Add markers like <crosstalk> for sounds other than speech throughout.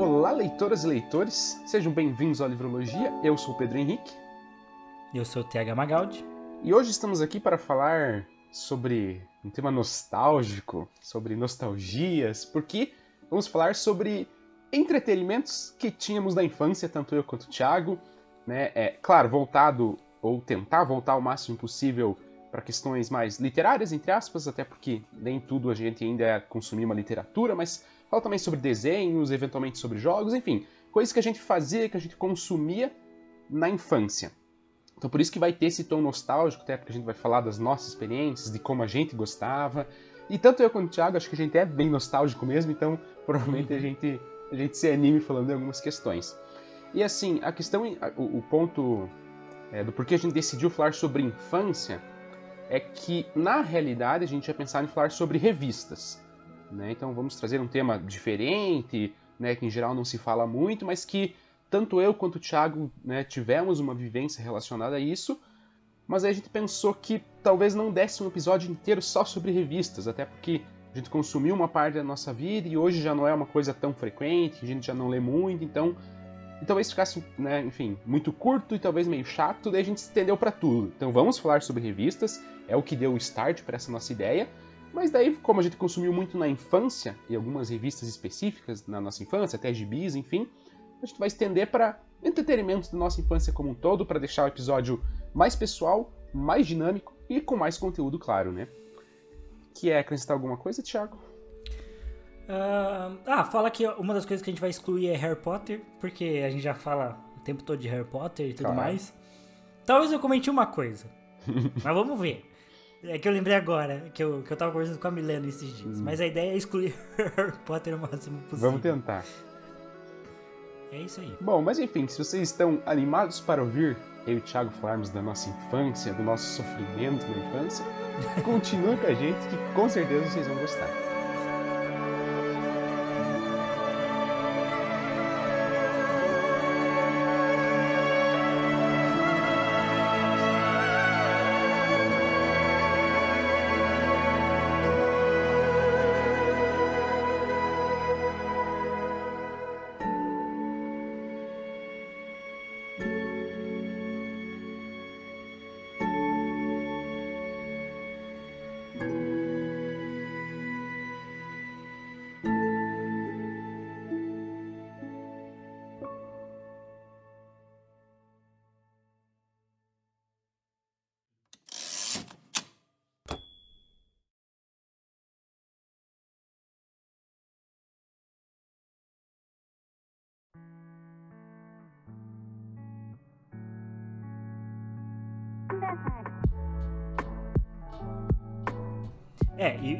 Olá, leitoras e leitores, sejam bem-vindos ao Livrologia. Eu sou o Pedro Henrique. Eu sou o TH Magaldi. E hoje estamos aqui para falar sobre um tema nostálgico, sobre nostalgias, porque vamos falar sobre entretenimentos que tínhamos na infância, tanto eu quanto o Thiago, né? É, claro, voltado ou tentar voltar o máximo possível para questões mais literárias, entre aspas, até porque nem tudo a gente ainda é consumir uma literatura, mas fala também sobre desenhos, eventualmente sobre jogos, enfim, coisas que a gente fazia, que a gente consumia na infância. Então por isso que vai ter esse tom nostálgico, até porque a gente vai falar das nossas experiências, de como a gente gostava. E tanto eu quanto o Thiago, acho que a gente é bem nostálgico mesmo, então <laughs> provavelmente a gente, a gente se anime falando de algumas questões. E assim, a questão, o, o ponto é, do porquê a gente decidiu falar sobre infância é que, na realidade, a gente ia pensar em falar sobre revistas. Né? Então vamos trazer um tema diferente, né, que em geral não se fala muito, mas que tanto eu quanto o Thiago né, tivemos uma vivência relacionada a isso, mas aí a gente pensou que talvez não desse um episódio inteiro só sobre revistas, até porque a gente consumiu uma parte da nossa vida e hoje já não é uma coisa tão frequente, a gente já não lê muito, então e talvez ficasse, né, enfim, muito curto e talvez meio chato, daí a gente estendeu para tudo. Então vamos falar sobre revistas, é o que deu o start para essa nossa ideia. Mas daí, como a gente consumiu muito na infância, e algumas revistas específicas na nossa infância, até gibis, enfim, a gente vai estender para entretenimento da nossa infância como um todo, para deixar o episódio mais pessoal, mais dinâmico e com mais conteúdo, claro, né? Que é acrescentar alguma coisa, Thiago? Uh, ah, fala que uma das coisas que a gente vai excluir é Harry Potter, porque a gente já fala o tempo todo de Harry Potter e tudo mais. Talvez eu comente uma coisa, <laughs> mas vamos ver. É que eu lembrei agora, que eu, que eu tava conversando com a Milena esses dias. Hum. Mas a ideia é excluir <laughs> Harry Potter o máximo possível. Vamos tentar. É isso aí. Bom, mas enfim, se vocês estão animados para ouvir eu e o Thiago falarmos da nossa infância, do nosso sofrimento na infância, <laughs> continue com a gente que com certeza vocês vão gostar.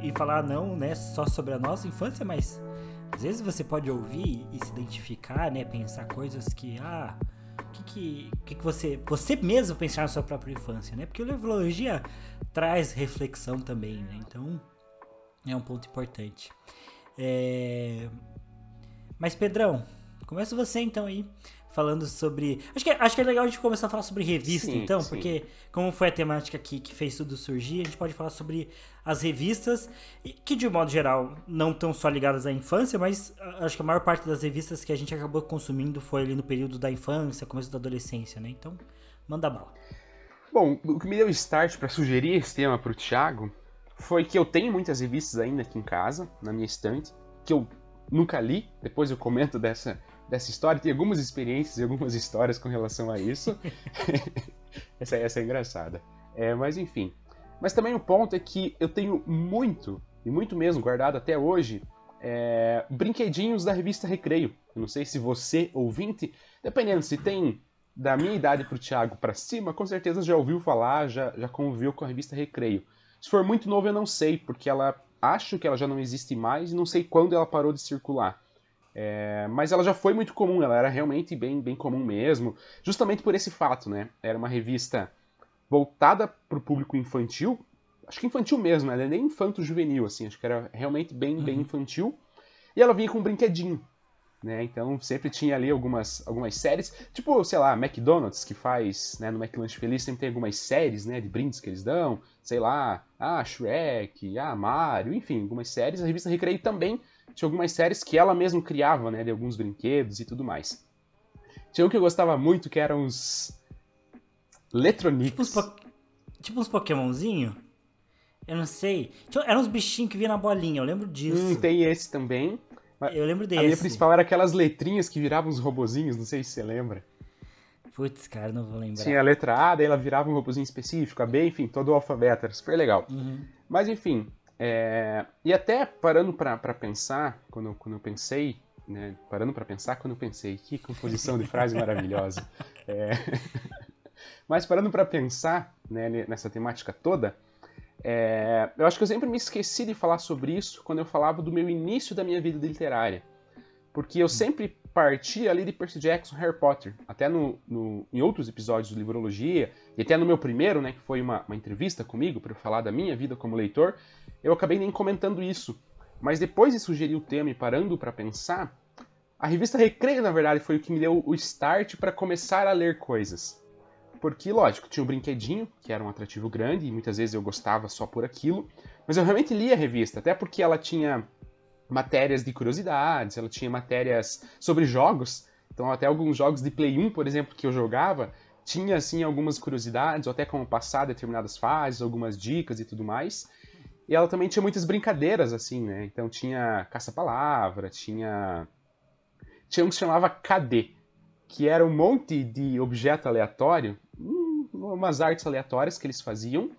E, falar não, né, só sobre a nossa infância, mas às vezes você pode ouvir e se identificar, né, pensar coisas que, ah, que que, que, que você, você mesmo pensar na sua própria infância, né? Porque o Neurologia traz reflexão também, né? Então, é um ponto importante. É... Mas, Pedrão, começa você então aí falando sobre. Acho que, acho que é legal a gente começar a falar sobre revista, sim, então, sim. porque como foi a temática que, que fez tudo surgir, a gente pode falar sobre as revistas, que de modo geral não estão só ligadas à infância, mas acho que a maior parte das revistas que a gente acabou consumindo foi ali no período da infância, começo da adolescência, né? Então, manda bala. Bom, o que me deu start para sugerir esse tema para o Thiago foi que eu tenho muitas revistas ainda aqui em casa, na minha estante, que eu nunca li, depois eu comento dessa dessa história, tem algumas experiências e algumas histórias com relação a isso. <laughs> essa, essa é engraçada. É, mas enfim. Mas também o ponto é que eu tenho muito, e muito mesmo, guardado até hoje, é, brinquedinhos da revista Recreio. Eu não sei se você, ouvinte, dependendo se tem da minha idade pro Thiago para cima, com certeza já ouviu falar, já, já conviveu com a revista Recreio. Se for muito novo, eu não sei, porque ela acho que ela já não existe mais e não sei quando ela parou de circular. É, mas ela já foi muito comum, ela era realmente bem, bem comum mesmo, justamente por esse fato, né? Era uma revista voltada para o público infantil, acho que infantil mesmo, né? nem infanto-juvenil, assim, acho que era realmente bem, uhum. bem infantil. E ela vinha com um brinquedinho. né? Então sempre tinha ali algumas, algumas séries, tipo, sei lá, McDonald's que faz, né, no McLanche Feliz sempre tem algumas séries, né, de brindes que eles dão, sei lá, ah, Shrek, ah, Mario, enfim, algumas séries. A revista Recreio também tinha algumas séries que ela mesma criava, né, de alguns brinquedos e tudo mais. Tinha um que eu gostava muito que eram os Letronics. Tipo uns, po... tipo uns Pokémonzinho? Eu não sei. Eram uns bichinhos que vinham na bolinha, eu lembro disso. Hum, tem esse também. Eu lembro desse. A minha principal era aquelas letrinhas que viravam uns robozinhos, não sei se você lembra. Putz, cara, não vou lembrar. Tinha a letra A, daí ela virava um robozinho específico, a B, enfim, todo o alfabeto, era super legal. Uhum. Mas enfim, é... e até parando pra pensar, quando, quando eu pensei, né, parando pra pensar quando eu pensei, que composição de frase maravilhosa. É... <laughs> Mas parando pra pensar né, nessa temática toda, é, eu acho que eu sempre me esqueci de falar sobre isso quando eu falava do meu início da minha vida literária. Porque eu sempre parti ali de Percy Jackson, Harry Potter. Até no, no, em outros episódios do Livrologia, e até no meu primeiro, né, que foi uma, uma entrevista comigo para falar da minha vida como leitor, eu acabei nem comentando isso. Mas depois de sugerir o tema e parando para pensar, a revista Recreio, na verdade, foi o que me deu o start para começar a ler coisas. Porque, lógico, tinha um brinquedinho, que era um atrativo grande, e muitas vezes eu gostava só por aquilo, mas eu realmente lia a revista, até porque ela tinha matérias de curiosidades, ela tinha matérias sobre jogos, então até alguns jogos de Play 1, por exemplo, que eu jogava, tinha assim algumas curiosidades, ou até como passar determinadas fases, algumas dicas e tudo mais. E ela também tinha muitas brincadeiras, assim, né? Então tinha caça-palavra, tinha. Tinha um que se chamava KD, que era um monte de objeto aleatório umas artes aleatórias que eles faziam,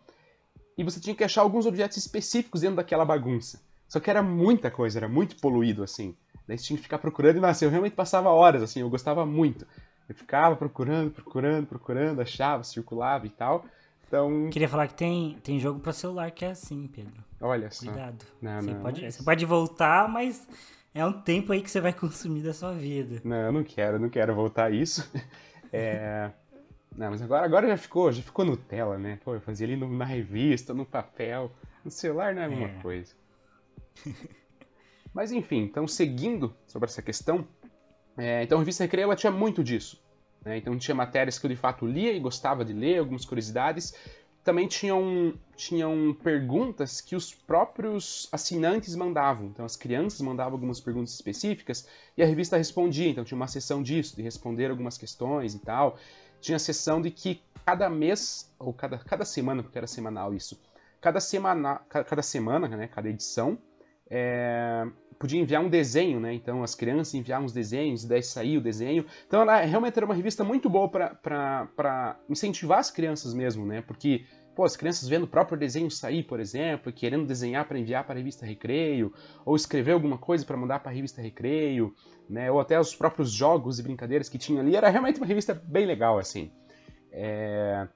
e você tinha que achar alguns objetos específicos dentro daquela bagunça. Só que era muita coisa, era muito poluído, assim. Daí você tinha que ficar procurando e, nossa, eu realmente passava horas, assim, eu gostava muito. Eu ficava procurando, procurando, procurando, achava, circulava e tal. Então... Queria falar que tem, tem jogo para celular que é assim, Pedro. Olha só. Cuidado. Não, você, não, pode, mas... você pode voltar, mas é um tempo aí que você vai <laughs> consumir da sua vida. Não, eu não quero, não quero voltar a isso. <laughs> É... Não, mas agora, agora já ficou, já ficou Nutella, né? Pô, eu fazia ali no, na revista, no papel. No celular não é a mesma é. coisa. <laughs> mas enfim, então seguindo sobre essa questão, é, então a revista Recreio ela tinha muito disso. Né? Então tinha matérias que eu de fato lia e gostava de ler, algumas curiosidades. Também tinham, tinham perguntas que os próprios assinantes mandavam. Então as crianças mandavam algumas perguntas específicas e a revista respondia. Então tinha uma sessão disso, de responder algumas questões e tal tinha a sessão de que cada mês, ou cada, cada semana, porque era semanal isso, cada semana, cada semana, né, cada edição, é, podia enviar um desenho, né? Então as crianças enviavam os desenhos, e daí saía o desenho. Então ela realmente era uma revista muito boa para incentivar as crianças mesmo, né? Porque pô, as crianças vendo o próprio desenho sair, por exemplo, querendo desenhar para enviar para a revista Recreio, ou escrever alguma coisa para mandar para a revista Recreio, né, ou até os próprios jogos e brincadeiras que tinha ali, era realmente uma revista bem legal, assim. É...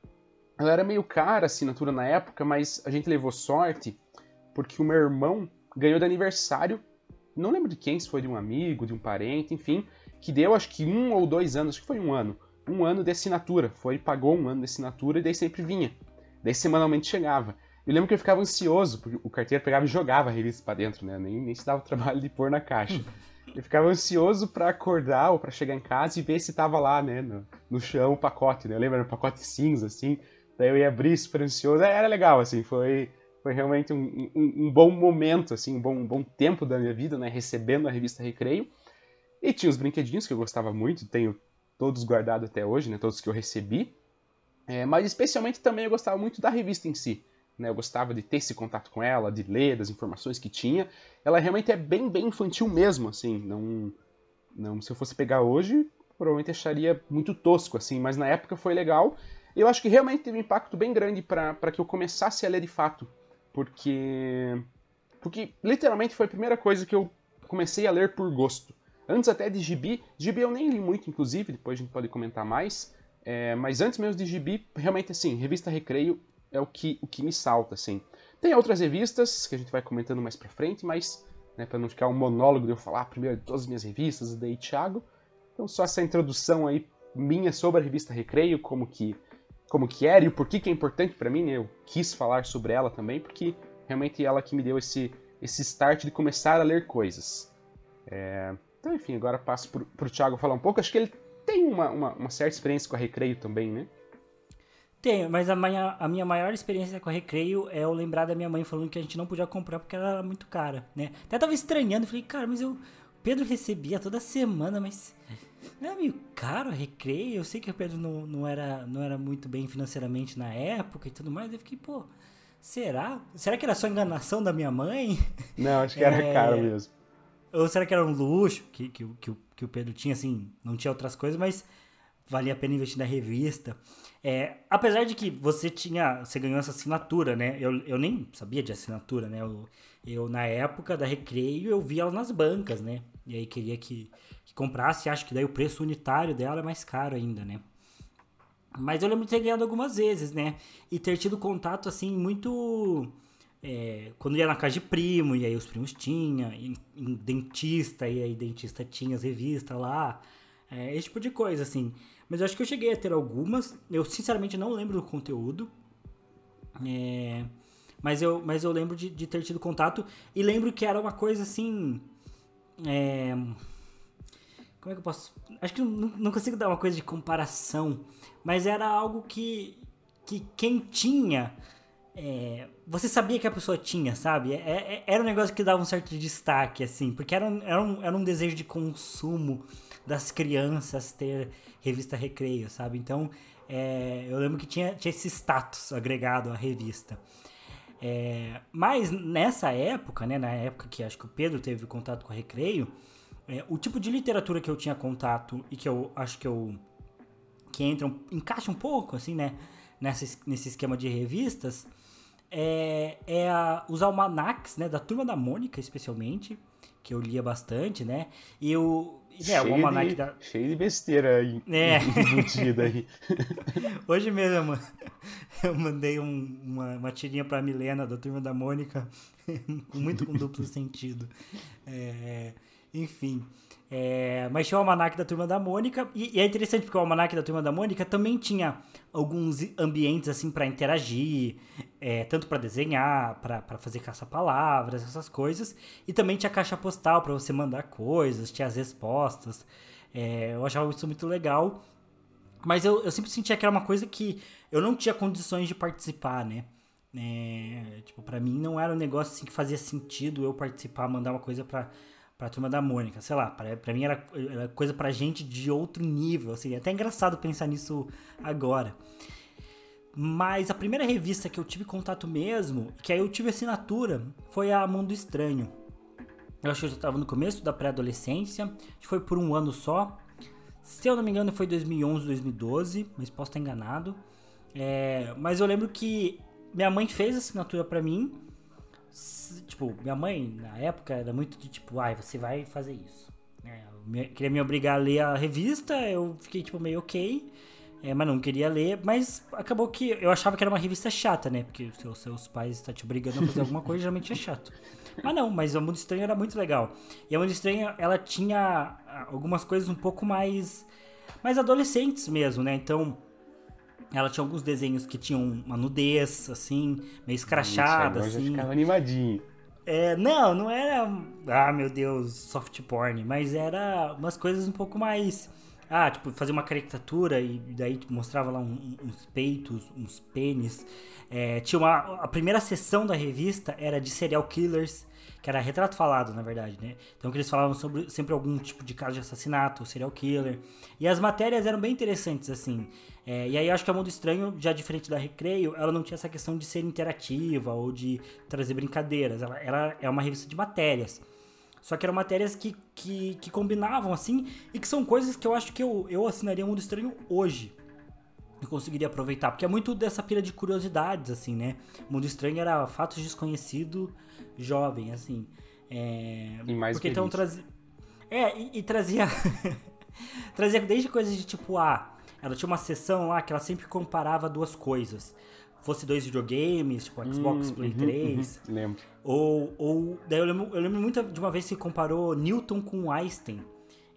Ela era meio cara a assinatura na época, mas a gente levou sorte, porque o meu irmão ganhou de aniversário, não lembro de quem, se foi de um amigo, de um parente, enfim, que deu acho que um ou dois anos, acho que foi um ano, um ano de assinatura, foi, pagou um ano de assinatura e daí sempre vinha. Daí semanalmente chegava. Eu lembro que eu ficava ansioso, porque o carteiro pegava e jogava a revista para dentro, né? Nem, nem se dava o trabalho de pôr na caixa. <laughs> Eu ficava ansioso para acordar ou para chegar em casa e ver se tava lá, né, no, no chão o pacote, né? Eu lembro, era um pacote cinza, assim. Daí eu ia abrir super ansioso. Era legal, assim, foi, foi realmente um, um, um bom momento, assim, um bom, um bom tempo da minha vida, né? Recebendo a revista Recreio. E tinha os brinquedinhos que eu gostava muito, tenho todos guardados até hoje, né? Todos que eu recebi. É, mas especialmente também eu gostava muito da revista em si. Né? Eu gostava de ter esse contato com ela, de ler das informações que tinha. Ela realmente é bem, bem infantil mesmo, assim. Não, não, se eu fosse pegar hoje, provavelmente acharia muito tosco, assim. Mas na época foi legal. Eu acho que realmente teve um impacto bem grande para que eu começasse a ler de fato. Porque, porque literalmente foi a primeira coisa que eu comecei a ler por gosto. Antes até de gibi, gibi eu nem li muito, inclusive, depois a gente pode comentar mais. É, mas antes mesmo de gibi, realmente assim, revista Recreio é o que, o que me salta, assim. Tem outras revistas que a gente vai comentando mais pra frente, mas, né, pra não ficar um monólogo de eu falar primeiro de todas as minhas revistas, daí Thiago. Então só essa introdução aí minha sobre a revista Recreio, como que, como que era e o porquê que é importante para mim, né? Eu quis falar sobre ela também, porque realmente ela que me deu esse, esse start de começar a ler coisas. É... Então, enfim, agora passo pro, pro Thiago falar um pouco. Acho que ele tem uma, uma, uma certa experiência com a Recreio também, né? Tenho, mas a minha, a minha maior experiência com a Recreio é eu lembrar da minha mãe falando que a gente não podia comprar porque ela era muito cara, né? Até tava estranhando, falei, cara, mas eu... Pedro recebia toda semana, mas... Não é meio caro a Recreio? Eu sei que o Pedro não, não, era, não era muito bem financeiramente na época e tudo mais. Eu fiquei, pô, será? Será que era só enganação da minha mãe? Não, acho que era é... caro mesmo. Ou será que era um luxo que, que, que, que o Pedro tinha, assim, não tinha outras coisas, mas valia a pena investir na revista. É, apesar de que você tinha, você ganhou essa assinatura, né? Eu, eu nem sabia de assinatura, né? Eu, eu, na época da Recreio, eu via ela nas bancas, né? E aí queria que, que comprasse, acho que daí o preço unitário dela é mais caro ainda, né? Mas eu lembro de ter ganhado algumas vezes, né? E ter tido contato, assim, muito... É, quando ia na casa de primo, e aí os primos tinham, em, em dentista, e aí dentista tinha as revistas lá, é, esse tipo de coisa, assim. Mas eu acho que eu cheguei a ter algumas. Eu sinceramente não lembro do conteúdo. É, mas, eu, mas eu lembro de, de, ter tido contato. E lembro que era uma coisa assim. É, como é que eu posso. Acho que não, não consigo dar uma coisa de comparação. Mas era algo que, que quem tinha. É, você sabia que a pessoa tinha, sabe? É, é, era um negócio que dava um certo destaque, assim, porque era um, era um, era um desejo de consumo das crianças ter revista Recreio, sabe? Então, é, eu lembro que tinha, tinha esse status agregado à revista. É, mas nessa época, né, na época que acho que o Pedro teve contato com a Recreio, é, o tipo de literatura que eu tinha contato e que eu acho que eu que entra encaixa um pouco assim, né, nessa, nesse esquema de revistas, é, é a, os almanacs, né, da Turma da Mônica especialmente, que eu lia bastante, né, e eu é, cheio, o almanac de, da... cheio de besteira aí, é. <laughs> embutida aí. <laughs> Hoje mesmo eu mandei um, uma, uma tirinha pra Milena, da Turma da Mônica, <laughs> muito com duplo sentido. É, enfim, é, mas tinha o Almanac da Turma da Mônica, e, e, é interessante porque o Almanac da Turma da Mônica também tinha alguns ambientes assim para interagir, é, tanto para desenhar, para fazer caça-palavras, essas coisas, e também tinha caixa postal para você mandar coisas, tinha as respostas. É, eu achava isso muito legal, mas eu, eu sempre sentia que era uma coisa que eu não tinha condições de participar, né? É, tipo, para mim não era um negócio assim que fazia sentido eu participar, mandar uma coisa para pra turma da Mônica, sei lá, pra, pra mim era, era coisa pra gente de outro nível, assim, é até engraçado pensar nisso agora. Mas a primeira revista que eu tive contato mesmo, que aí eu tive assinatura, foi a Mundo Estranho. Eu acho que eu já estava no começo da pré-adolescência, foi por um ano só. Se eu não me engano foi 2011, 2012, mas posso estar enganado. É, mas eu lembro que minha mãe fez assinatura para mim Tipo, minha mãe, na época, era muito de tipo, ai, você vai fazer isso. É, me, queria me obrigar a ler a revista, eu fiquei, tipo, meio ok. É, mas não queria ler, mas acabou que eu achava que era uma revista chata, né? Porque se seus pais estão te obrigando a fazer alguma coisa, <laughs> geralmente é chato. Mas não, mas a Mundo Estranho era muito legal. E a Mundo Estranho, ela tinha ah, algumas coisas um pouco mais mais adolescentes mesmo, né? Então, ela tinha alguns desenhos que tinham uma nudez, assim, meio escrachada, assim. Já ficava animadinho. É, não, não era, ah, meu Deus, soft porn, mas era umas coisas um pouco mais, ah, tipo, fazer uma caricatura e daí mostrava lá um, uns peitos, uns pênis. É, tinha uma, a primeira sessão da revista era de serial killers, que era retrato falado, na verdade, né? Então que eles falavam sobre sempre algum tipo de caso de assassinato, serial killer. E as matérias eram bem interessantes, assim. É, e aí eu acho que a Mundo Estranho, já diferente da Recreio, ela não tinha essa questão de ser interativa ou de trazer brincadeiras. Ela, ela é uma revista de matérias. Só que eram matérias que, que, que combinavam, assim, e que são coisas que eu acho que eu, eu assinaria Mundo Estranho hoje e conseguiria aproveitar. Porque é muito dessa pira de curiosidades, assim, né? Mundo Estranho era fatos desconhecido jovem, assim. É, e mais porque então trazia. É, e, e trazia. <laughs> trazia desde coisas de tipo, ah, ela tinha uma sessão lá que ela sempre comparava duas coisas. Fosse dois videogames, tipo Xbox, hum, Play uhum, 3. Uhum, lembro. Ou, ou. Daí eu lembro, eu lembro muito de uma vez que comparou Newton com Einstein.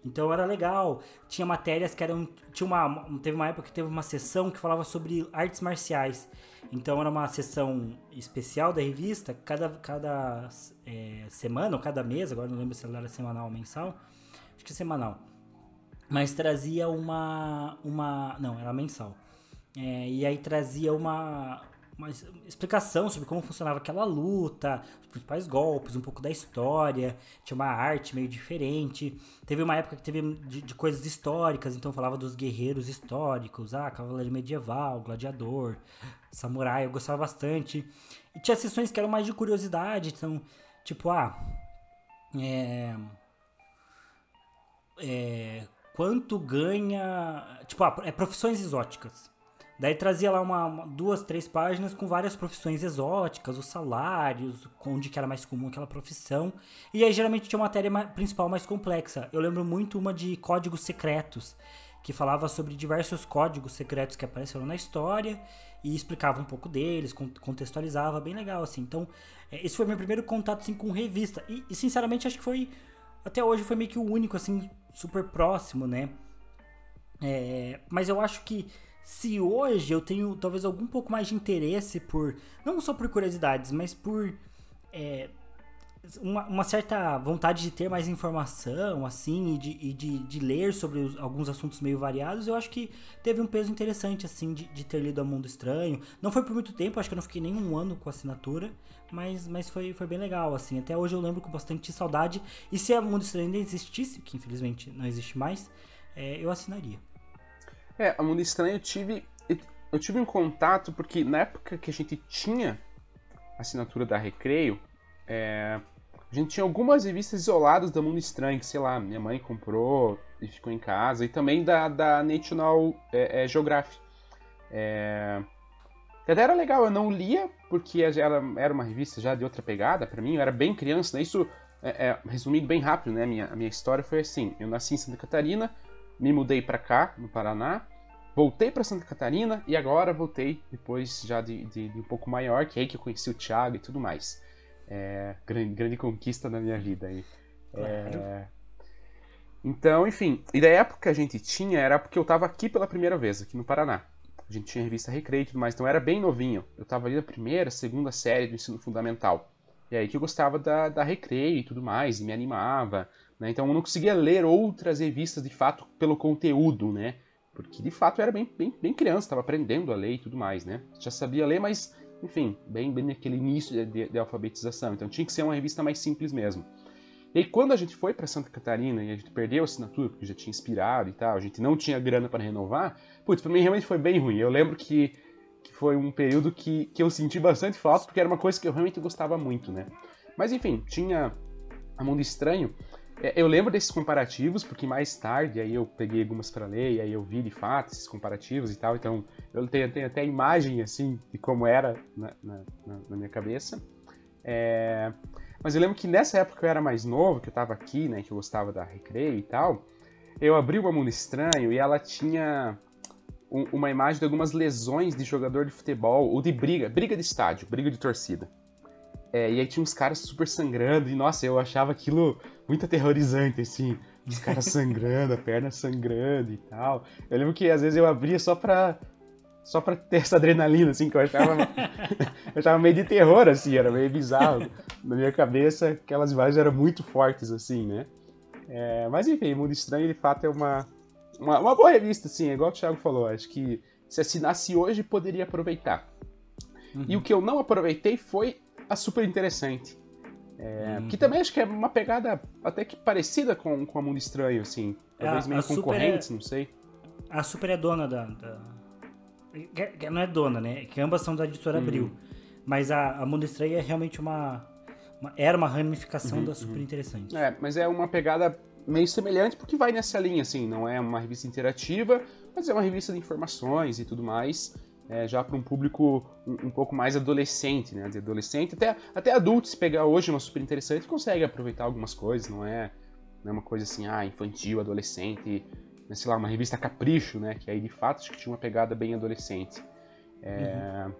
Então era legal. Tinha matérias que eram. Tinha uma. Teve uma época que teve uma sessão que falava sobre artes marciais. Então era uma sessão especial da revista, cada, cada é, semana ou cada mês, agora não lembro se ela era semanal ou mensal, acho que semanal. Mas trazia uma. uma não, era mensal. É, e aí trazia uma, uma explicação sobre como funcionava aquela luta, os principais golpes, um pouco da história. Tinha uma arte meio diferente. Teve uma época que teve de, de coisas históricas, então falava dos guerreiros históricos, ah, cavaleiro medieval, gladiador, samurai, eu gostava bastante. E tinha sessões que eram mais de curiosidade, então, tipo, ah. É. É, quanto ganha. Tipo, ah, é profissões exóticas. Daí trazia lá uma, uma, duas, três páginas com várias profissões exóticas, os salários, onde que era mais comum aquela profissão. E aí geralmente tinha uma matéria principal mais complexa. Eu lembro muito uma de códigos secretos, que falava sobre diversos códigos secretos que apareceram na história e explicava um pouco deles, contextualizava, bem legal assim. Então, é, esse foi meu primeiro contato assim com revista. E, e sinceramente acho que foi até hoje foi meio que o único assim super próximo, né? É, mas eu acho que se hoje eu tenho talvez algum pouco mais de interesse por. Não só por curiosidades, mas por. É, uma, uma, certa vontade de ter mais informação, assim, e de, e de, de ler sobre os, alguns assuntos meio variados, eu acho que teve um peso interessante, assim, de, de ter lido A Mundo Estranho. Não foi por muito tempo, acho que eu não fiquei nem um ano com a assinatura, mas, mas foi, foi bem legal, assim. Até hoje eu lembro com bastante saudade. E se A Mundo Estranho ainda existisse, que infelizmente não existe mais, é, eu assinaria. É, a Mundo Estranho eu tive. Eu tive um contato, porque na época que a gente tinha assinatura da Recreio, é, a gente tinha algumas revistas isoladas da Mundo Estranho, que sei lá, minha mãe comprou e ficou em casa, e também da, da National é, é, Geographic. É, até era legal, eu não lia, porque ela era uma revista já de outra pegada para mim, eu era bem criança, né? Isso, é, é, resumindo bem rápido, né? Minha, a minha história foi assim: eu nasci em Santa Catarina, me mudei para cá, no Paraná, voltei para Santa Catarina e agora voltei depois já de, de, de, um pouco maior, que é aí que eu conheci o Thiago e tudo mais. É, grande, grande conquista na minha vida aí. É, então, enfim, e da época que a gente tinha era porque eu estava aqui pela primeira vez, aqui no Paraná. A gente tinha revista Recreio e tudo mais, então eu era bem novinho. Eu estava ali na primeira, segunda série do ensino fundamental. E aí que eu gostava da, da Recreio e tudo mais, e me animava. Né? Então eu não conseguia ler outras revistas de fato pelo conteúdo, né? Porque de fato eu era bem, bem, bem criança, estava aprendendo a ler e tudo mais, né? Já sabia ler, mas enfim, bem, bem naquele início de, de, alfabetização. Então tinha que ser uma revista mais simples mesmo. E aí, quando a gente foi para Santa Catarina e a gente perdeu a assinatura, porque já tinha expirado e tal, a gente não tinha grana para renovar, putz, pra mim realmente foi bem ruim. Eu lembro que, que foi um período que, que eu senti bastante falta, porque era uma coisa que eu realmente gostava muito, né? Mas enfim, tinha a Mundo Estranho, eu lembro desses comparativos, porque mais tarde aí eu peguei algumas para ler, e aí eu vi de fato esses comparativos e tal, então eu tenho, tenho até imagem assim de como era na, na, na minha cabeça. É... Mas eu lembro que nessa época eu era mais novo, que eu tava aqui, né, que eu gostava da Recreio e tal, eu abri uma Mundo Estranho e ela tinha um, uma imagem de algumas lesões de jogador de futebol, ou de briga, briga de estádio, briga de torcida. É, e aí tinha uns caras super sangrando, e nossa, eu achava aquilo muito aterrorizante, assim. Os caras <laughs> sangrando, a perna sangrando e tal. Eu lembro que às vezes eu abria só pra. Só pra ter essa adrenalina, assim, que eu achava. <laughs> eu achava meio de terror, assim, era meio bizarro. Na minha cabeça, aquelas imagens eram muito fortes, assim, né? É, mas enfim, Mundo Estranho, de fato, é uma, uma, uma boa revista, assim, é igual o Thiago falou. Acho que se assinasse hoje, poderia aproveitar. Uhum. E o que eu não aproveitei foi a super interessante. É, hum. Que também acho que é uma pegada até que parecida com, com a Mundo Estranho, assim. Talvez é, meio concorrentes, é, não sei. A Super é dona da, da, Não é dona, né? Que ambas são da editora hum. Abril. Mas a, a Mundo Estranho é realmente uma, uma Era uma ramificação uhum, da Super uhum. Interessante. É, mas é uma pegada meio semelhante porque vai nessa linha, assim. Não é uma revista interativa, mas é uma revista de informações e tudo mais é, já para um público um, um, pouco mais adolescente, né? De adolescente, até, até adultos, se pegar hoje uma super interessante, consegue aproveitar algumas coisas, não é, não é uma coisa assim, ah, infantil, adolescente, né, sei lá, uma revista Capricho, né? Que aí de fato acho que tinha uma pegada bem adolescente. É... Uhum.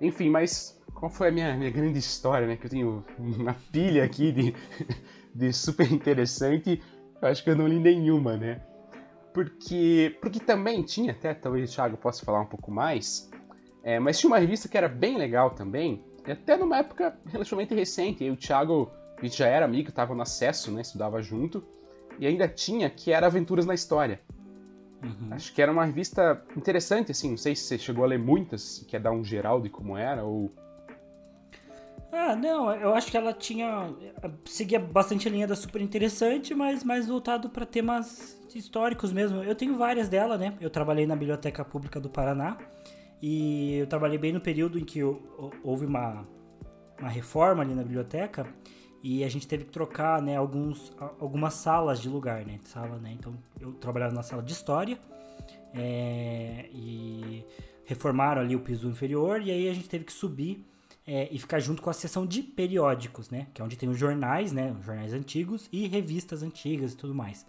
Enfim, mas qual foi a minha, minha grande história, né? Que eu tenho uma pilha aqui de, <laughs> de super interessante, eu acho que eu não li nenhuma, né? Porque, porque também tinha, até talvez o Thiago possa falar um pouco mais, é, mas tinha uma revista que era bem legal também, até numa época relativamente recente, e o Thiago, a gente já era amigo, estava no acesso, né, estudava junto, e ainda tinha, que era Aventuras na História. Uhum. Acho que era uma revista interessante, assim, não sei se você chegou a ler muitas, quer dar um geral de como era, ou... Ah, não, eu acho que ela tinha. seguia bastante a linha da super interessante, mas mais voltado para temas históricos mesmo. Eu tenho várias dela, né? Eu trabalhei na Biblioteca Pública do Paraná e eu trabalhei bem no período em que houve uma, uma reforma ali na biblioteca e a gente teve que trocar, né, alguns, algumas salas de lugar, né? Sala, né? Então eu trabalhava na sala de história é, e reformaram ali o piso inferior e aí a gente teve que subir é, e ficar junto com a seção de periódicos, né? Que é onde tem os jornais, né? Os jornais antigos e revistas antigas e tudo mais.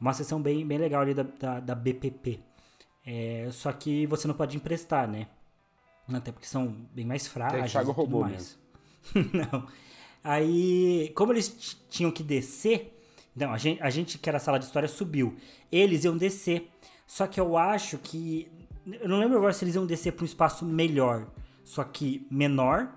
Uma seção bem, bem legal ali da, da, da BPP. É, só que você não pode emprestar, né? Até porque são bem mais frágeis e tudo roubou mais. <laughs> não. Aí, como eles tinham que descer, então a gente, a gente que era a sala de história subiu. Eles iam descer. Só que eu acho que. Eu não lembro agora se eles iam descer para um espaço melhor só que menor.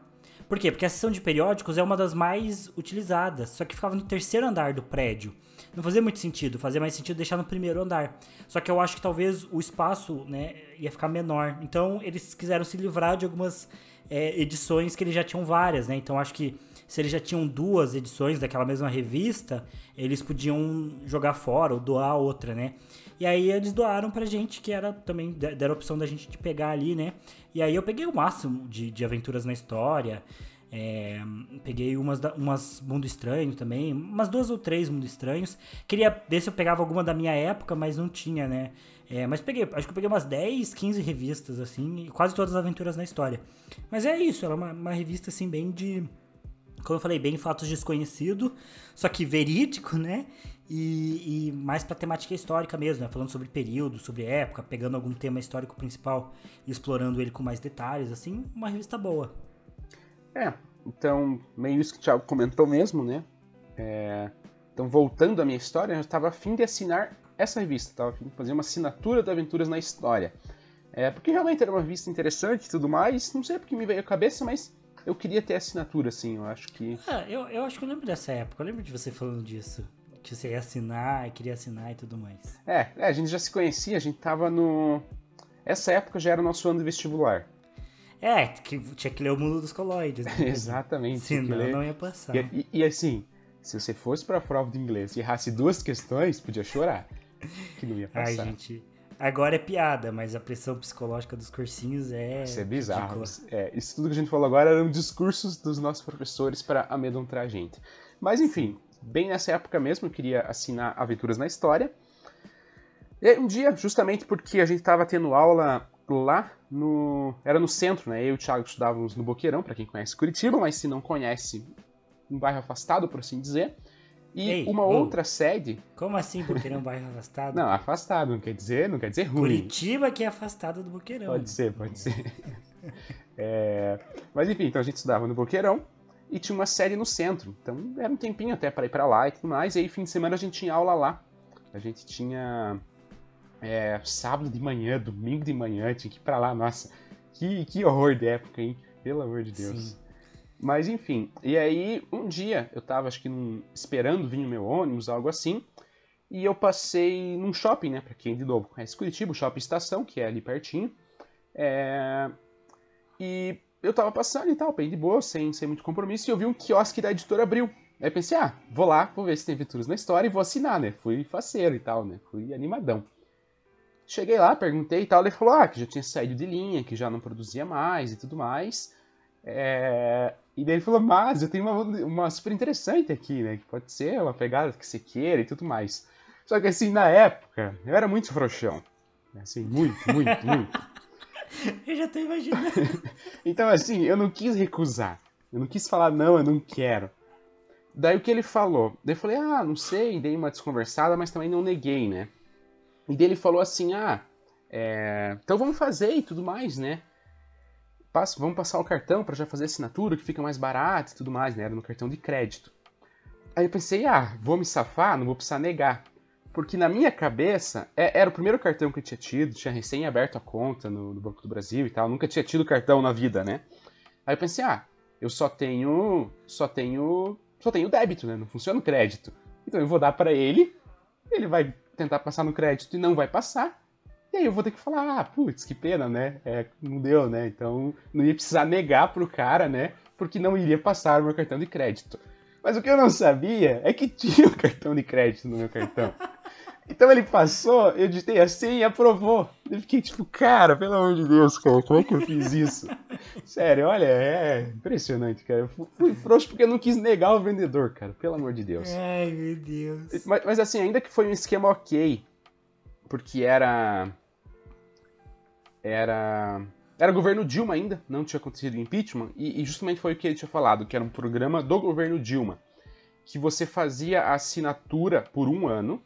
Por quê? Porque a seção de periódicos é uma das mais utilizadas, só que ficava no terceiro andar do prédio. Não fazia muito sentido, fazia mais sentido deixar no primeiro andar. Só que eu acho que talvez o espaço né, ia ficar menor. Então eles quiseram se livrar de algumas é, edições que eles já tinham várias, né? Então acho que se eles já tinham duas edições daquela mesma revista, eles podiam jogar fora ou doar outra, né? E aí eles doaram pra gente, que era também, deram a opção da gente de pegar ali, né? E aí eu peguei o máximo de, de aventuras na história. É, peguei umas, umas Mundo Estranho também, umas duas ou três Mundo Estranhos. Queria ver se eu pegava alguma da minha época, mas não tinha, né? É, mas peguei, acho que eu peguei umas 10, 15 revistas, assim, quase todas as aventuras na história. Mas é isso, ela é uma, uma revista, assim, bem de. Como eu falei, bem fatos desconhecido, só que verídico, né? E, e mais para temática histórica mesmo, né? falando sobre período, sobre época, pegando algum tema histórico principal e explorando ele com mais detalhes, assim, uma revista boa. É, então, meio isso que o Thiago comentou mesmo, né? É, então, voltando à minha história, eu estava afim de assinar essa revista, estava afim de fazer uma assinatura de Aventuras na História. É, porque realmente era uma revista interessante e tudo mais, não sei porque me veio a cabeça, mas eu queria ter assinatura, assim, eu acho que... Ah, eu, eu acho que eu lembro dessa época, eu lembro de você falando disso que você ia assinar e queria assinar e tudo mais. É, é, a gente já se conhecia, a gente tava no. Essa época já era o nosso ano de vestibular. É, que tinha que ler o mundo dos coloides. Né? <laughs> Exatamente. Senão não ia passar. E, e, e, assim, se você fosse pra prova de inglês e errasse duas questões, podia chorar. Que não ia passar. Ai, gente. Agora é piada, mas a pressão psicológica dos cursinhos é. Isso é bizarro. É, isso tudo que a gente falou agora eram discursos dos nossos professores para amedrontar a gente. Mas enfim, bem nessa época mesmo, eu queria assinar Aventuras na História. E um dia, justamente porque a gente estava tendo aula lá no. Era no centro, né? Eu e o Thiago estudávamos no Boqueirão, para quem conhece Curitiba, mas se não conhece, um bairro afastado, por assim dizer. E Ei, uma outra sede. Como assim Boqueirão é um bairro afastado? Não, afastado, não quer dizer, não quer dizer ruim. Curitiba que é afastado do Boqueirão. Pode ser, pode ser. <laughs> é... Mas enfim, então a gente estudava no Boqueirão e tinha uma série no centro. Então era um tempinho até para ir para lá e tudo mais. E aí, fim de semana, a gente tinha aula lá. A gente tinha é, sábado de manhã, domingo de manhã, tinha que ir para lá. Nossa, que, que horror de época, hein? Pelo amor de Deus. Sim. Mas enfim, e aí um dia eu tava, acho que num, esperando vir o meu ônibus, algo assim, e eu passei num shopping, né? Pra quem de novo conhece Curitiba, o Shopping Estação, que é ali pertinho. É... E eu tava passando e tal, bem de boa, sem, sem muito compromisso, e eu vi um quiosque da editora Abril. Aí pensei, ah, vou lá, vou ver se tem aventuras na história e vou assinar, né? Fui faceiro e tal, né? Fui animadão. Cheguei lá, perguntei e tal, ele falou, ah, que já tinha saído de linha, que já não produzia mais e tudo mais. É... E daí ele falou, mas eu tenho uma, uma super interessante aqui, né? Que pode ser uma pegada que você queira e tudo mais. Só que assim, na época, eu era muito frouxão. Assim, muito, muito, muito. <laughs> eu já tô imaginando. <laughs> então, assim, eu não quis recusar. Eu não quis falar, não, eu não quero. Daí o que ele falou? Daí eu falei, ah, não sei, dei uma desconversada, mas também não neguei, né? E daí ele falou assim, ah, é... então vamos fazer e tudo mais, né? Passo, vamos passar o cartão para já fazer assinatura, que fica mais barato e tudo mais, né? Era no cartão de crédito. Aí eu pensei, ah, vou me safar, não vou precisar negar. Porque na minha cabeça, é, era o primeiro cartão que eu tinha tido, tinha recém aberto a conta no, no, Banco do Brasil e tal, nunca tinha tido cartão na vida, né? Aí eu pensei, ah, eu só tenho. só tenho. só tenho débito, né? Não funciona o crédito. Então eu vou dar para ele ele vai tentar passar no crédito e não vai passar. E aí eu vou ter que falar, ah, putz, que pena, né? É, não deu, né? Então não ia precisar negar pro cara, né? Porque não iria passar o meu cartão de crédito. Mas o que eu não sabia é que <laughs> tinha o um cartão de crédito no meu cartão. Então ele passou, eu digitei assim e aprovou. Eu fiquei tipo, cara, pelo amor de Deus, cara, como é que eu fiz isso? Sério, olha, é impressionante, cara. Eu fui frouxo porque eu não quis negar o vendedor, cara, pelo amor de Deus. Ai, meu Deus. Mas, mas assim, ainda que foi um esquema ok, porque era. Era. Era governo Dilma ainda, não tinha acontecido impeachment, e, e justamente foi o que ele tinha falado, que era um programa do governo Dilma, que você fazia a assinatura por um ano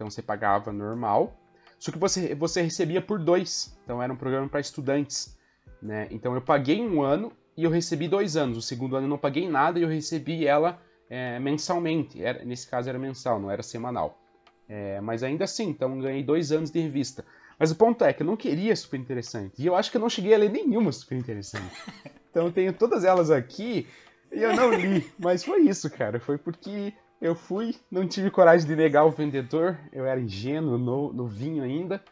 então você pagava normal, só que você, você recebia por dois. Então era um programa para estudantes. Né? Então eu paguei um ano e eu recebi dois anos. O segundo ano eu não paguei nada e eu recebi ela é, mensalmente. Era, nesse caso era mensal, não era semanal. É, mas ainda assim, então ganhei dois anos de revista. Mas o ponto é que eu não queria super interessante. E eu acho que eu não cheguei a ler nenhuma super interessante. <laughs> Então eu tenho todas elas aqui e eu não li. Mas foi isso, cara. Foi porque eu fui, não tive coragem de negar o vendedor, eu era ingênuo, no, no vinho ainda.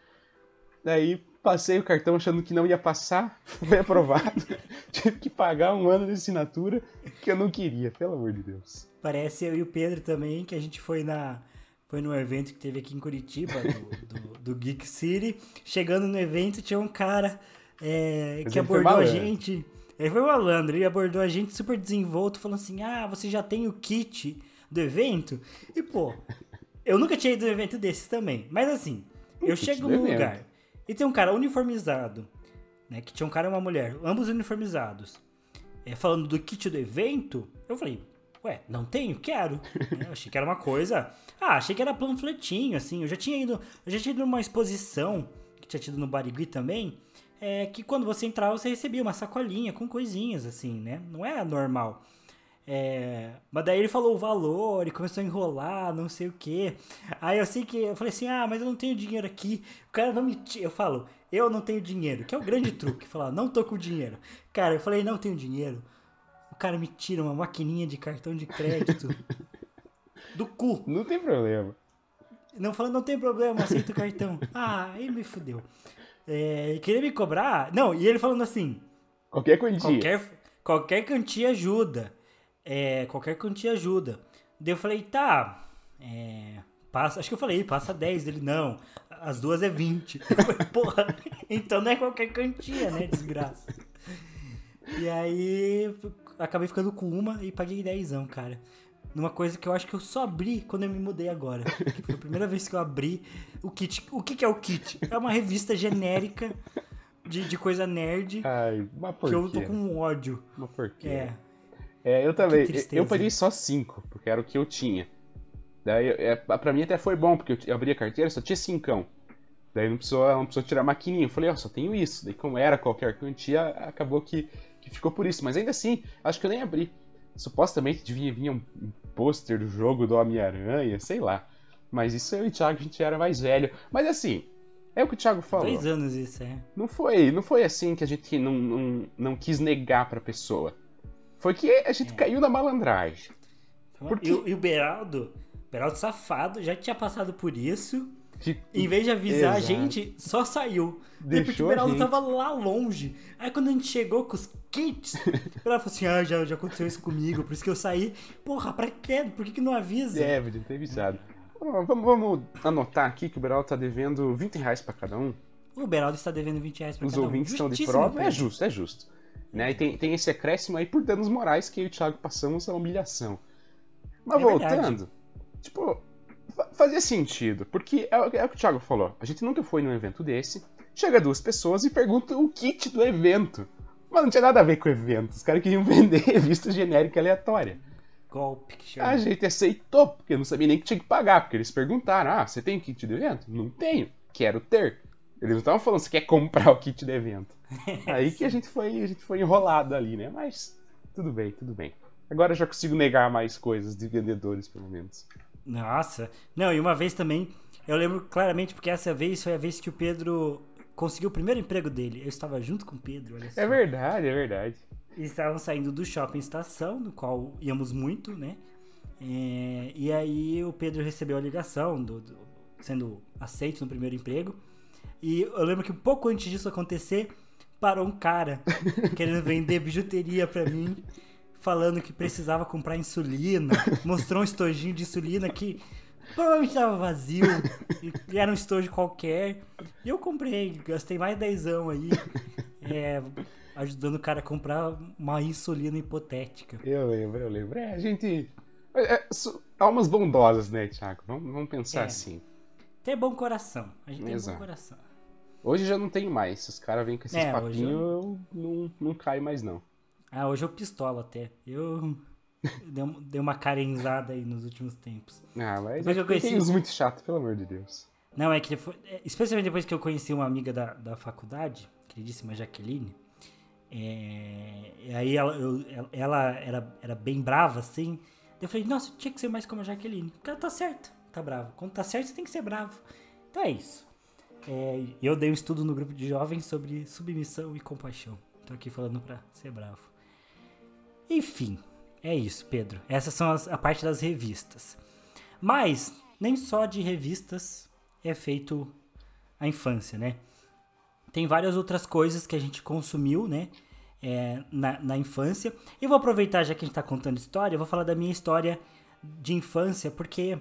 Daí passei o cartão achando que não ia passar, <laughs> foi aprovado. <laughs> tive que pagar um ano de assinatura que eu não queria, pelo amor de Deus. Parece eu e o Pedro também, que a gente foi na. Foi num evento que teve aqui em Curitiba, do, do, do Geek City. Chegando no evento, tinha um cara é, que abordou a gente. Ele foi malandro, ele abordou a gente super desenvolto, falando assim: Ah, você já tem o kit do evento. E, pô, eu nunca tinha ido num evento desses também. Mas assim, eu chego num lugar e tem um cara uniformizado, né? Que tinha um cara e uma mulher, ambos uniformizados. É, falando do kit do evento, eu falei, ué, não tenho? Quero. <laughs> eu achei que era uma coisa. Ah, achei que era panfletinho, assim. Eu já tinha ido. Eu já tinha ido numa exposição que tinha tido no Barigui também. É que quando você entrava, você recebia uma sacolinha com coisinhas, assim, né? Não é normal. É, mas daí ele falou o valor e começou a enrolar, não sei o que. Aí eu sei que eu falei assim: ah, mas eu não tenho dinheiro aqui. O cara não me. T... Eu falo, eu não tenho dinheiro, que é o grande truque. <laughs> Falar, não tô com dinheiro. Cara, eu falei, não tenho dinheiro. O cara me tira uma maquininha de cartão de crédito <laughs> do cu. Não tem problema. Não falando, não tem problema, aceito o cartão. <laughs> Ah, aí me fudeu. É, queria me cobrar. Não, e ele falando assim: qualquer quantia. Qualquer, qualquer quantia ajuda é, qualquer quantia ajuda. Daí eu falei, tá, é, passa, acho que eu falei, passa 10. Ele, não, as duas é 20. <laughs> Eu falei, porra, então não é qualquer quantia, né, desgraça. E aí, acabei ficando com uma e paguei 10, cara. Numa coisa que eu acho que eu só abri quando eu me mudei agora. Foi a primeira vez que eu abri o kit. O que, que é o kit? É uma revista genérica de, de coisa nerd. Ai, mas por que eu tô com ódio. Mas por quê? É. É, eu também. Eu paguei só 5, porque era o que eu tinha. Daí, é, pra mim até foi bom, porque eu abri a carteira só tinha 5. Daí não precisou, não precisou tirar a maquininha. Eu falei, ó, oh, só tenho isso. Daí, como era qualquer quantia, acabou que, que ficou por isso. Mas ainda assim, acho que eu nem abri. Supostamente devia vir um, um pôster do jogo do Homem-Aranha, sei lá. Mas isso eu e o Thiago, a gente era mais velho. Mas assim, é o que o Thiago falou. Dois anos isso, é. Não foi, não foi assim que a gente não, não, não quis negar pra pessoa. Foi que a gente é. caiu na malandragem. Porque... E, e, o Beraldo, Beraldo safado, já tinha passado por isso. Que... Em vez de avisar Exato. a gente, só saiu. Deixou o Beraldo tava lá longe. Aí quando a gente chegou com os kits, <laughs> ela falou assim: ah, já, já aconteceu isso comigo, por isso que eu saí. Porra, pra quê? Por que, que não avisa? É, podia ter avisado. Vamos, vamos anotar aqui que o Beraldo tá devendo 20 reais pra cada um. O Beraldo está devendo 20 reais pra Os cada um. Os ouvintes estão de prova. É justo, é justo. Né? E tem, tem esse acréscimo aí por danos morais que eu e o Thiago passamos a humilhação. Mas é voltando, verdade. tipo, fazia sentido, porque é, é, o que o Thiago falou. A gente nunca foi num evento desse, chega duas pessoas e pergunta o kit do evento. Mas não tinha nada a ver com o evento. Os caras queriam <laughs> vender revista genérica aleatória. Golpe que chama. A gente aceitou, porque não sabia nem que tinha que pagar, porque eles perguntaram: ah, você tem kit do evento? Não tenho, quero ter. Eles não estavam falando se quer comprar o kit do evento. <laughs> Aí que a gente foi, a gente foi enrolado ali, né? Mas tudo bem, tudo bem. Agora eu já consigo negar mais coisas de vendedores, pelo menos. Nossa. Não, e uma vez também, eu lembro claramente, porque essa vez foi a vez que o Pedro conseguiu o primeiro emprego dele. Eu estava junto com o Pedro, olha só. É verdade, é verdade. E estavam saindo do shopping estação, no qual íamos muito, né? É, e aí o Pedro recebeu a ligação, do, do, sendo aceito no primeiro emprego. E eu lembro que um pouco antes disso acontecer, parou um cara <laughs> querendo vender bijuteria pra mim, falando que precisava comprar insulina. Mostrou um estojinho de insulina que provavelmente estava vazio, e era um estojo qualquer. E eu comprei, gastei mais dezão aí, é, ajudando o cara a comprar uma insulina hipotética. Eu lembro, eu lembro. É, a gente. É, é, almas bondosas, né, Thiago? Vamos, vamos pensar É. assim. Tem bom coração. A gente tem Exato. bom coração. Hoje já não tem mais. Se os caras vêm com esses É, papinhos, eu não, não caio mais, não. Ah, hoje eu pistola até. Eu <laughs> dei, um- uma carenzada aí nos últimos tempos. Ah, mas Depois que eu conheci- tem uns muito chato, pelo amor de Deus. Não, é que foi, é, especialmente depois que eu conheci uma amiga da, da faculdade, queridíssima Jaqueline, é, e aí ela, eu- ela- ela era, era bem brava, assim. Eu falei, nossa, tinha que ser mais como a Jaqueline. Porque ela tá certa, tá brava. Quando tá certo, você tem que ser bravo. Então é isso. É, eu dei um estudo no grupo de jovens sobre submissão e compaixão. Tô aqui falando pra ser bravo. Enfim, é isso, Pedro. Essas são as, a parte das revistas. Mas nem só de revistas é feito a infância, né? Tem várias outras coisas que a gente consumiu, né? é, na, na infância. E vou aproveitar, já que a gente tá contando história, eu vou falar da minha história de infância, porque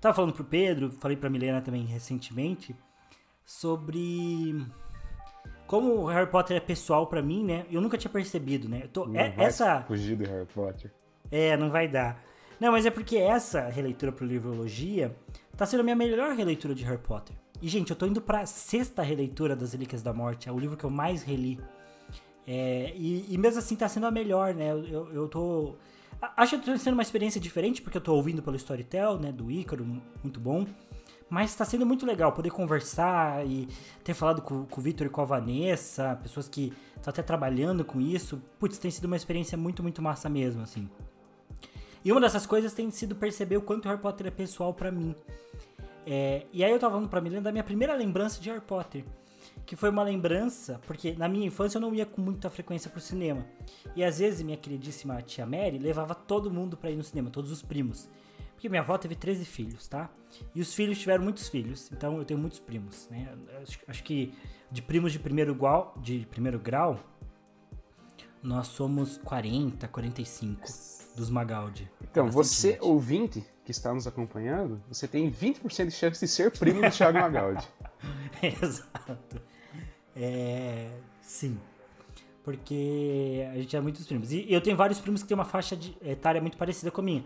tava falando pro Pedro, falei pra Milena também recentemente, sobre como o Harry Potter é pessoal pra mim, né? Eu nunca tinha percebido, né? Eu tô, Não é- vai essa fugir do Harry Potter. é, não vai dar. Não, mas é porque essa releitura pro Livrologia tá sendo a minha melhor releitura de Harry Potter. E, gente, eu tô indo pra sexta releitura das Relíquias da Morte. É o livro que eu mais reli. É, e, e mesmo assim tá sendo a melhor, né? Eu, eu, eu tô... Acho que tá sendo uma experiência diferente, porque eu tô ouvindo pelo Storytel, né? Do Ícaro, mu- muito bom. Mas tá sendo muito legal poder conversar e ter falado com, com o Victor e com a Vanessa, pessoas que estão até trabalhando com isso. Putz, tem sido uma experiência muito, muito massa mesmo, assim. E uma dessas coisas tem sido perceber o quanto Harry Potter é pessoal pra mim. É, e aí eu tava falando pra Milena da minha primeira lembrança de Harry Potter. Que foi uma lembrança, porque na minha infância eu não ia com muita frequência pro cinema. E às vezes minha queridíssima tia Mary levava todo mundo pra ir no cinema, todos os primos. Porque minha avó teve 13 filhos, tá? E os filhos tiveram muitos filhos, então eu tenho muitos primos, né? Acho, acho que de primos de primeiro, grau, de primeiro grau, nós somos 40, 45 dos Magaldi. Então, você, ouvinte, que está nos acompanhando, você tem 20% de chance de ser primo do Thiago Magaldi. <laughs> Exato. É. Sim. Porque a gente é muitos primos. E eu tenho vários primos que têm uma faixa de etária muito parecida com a minha.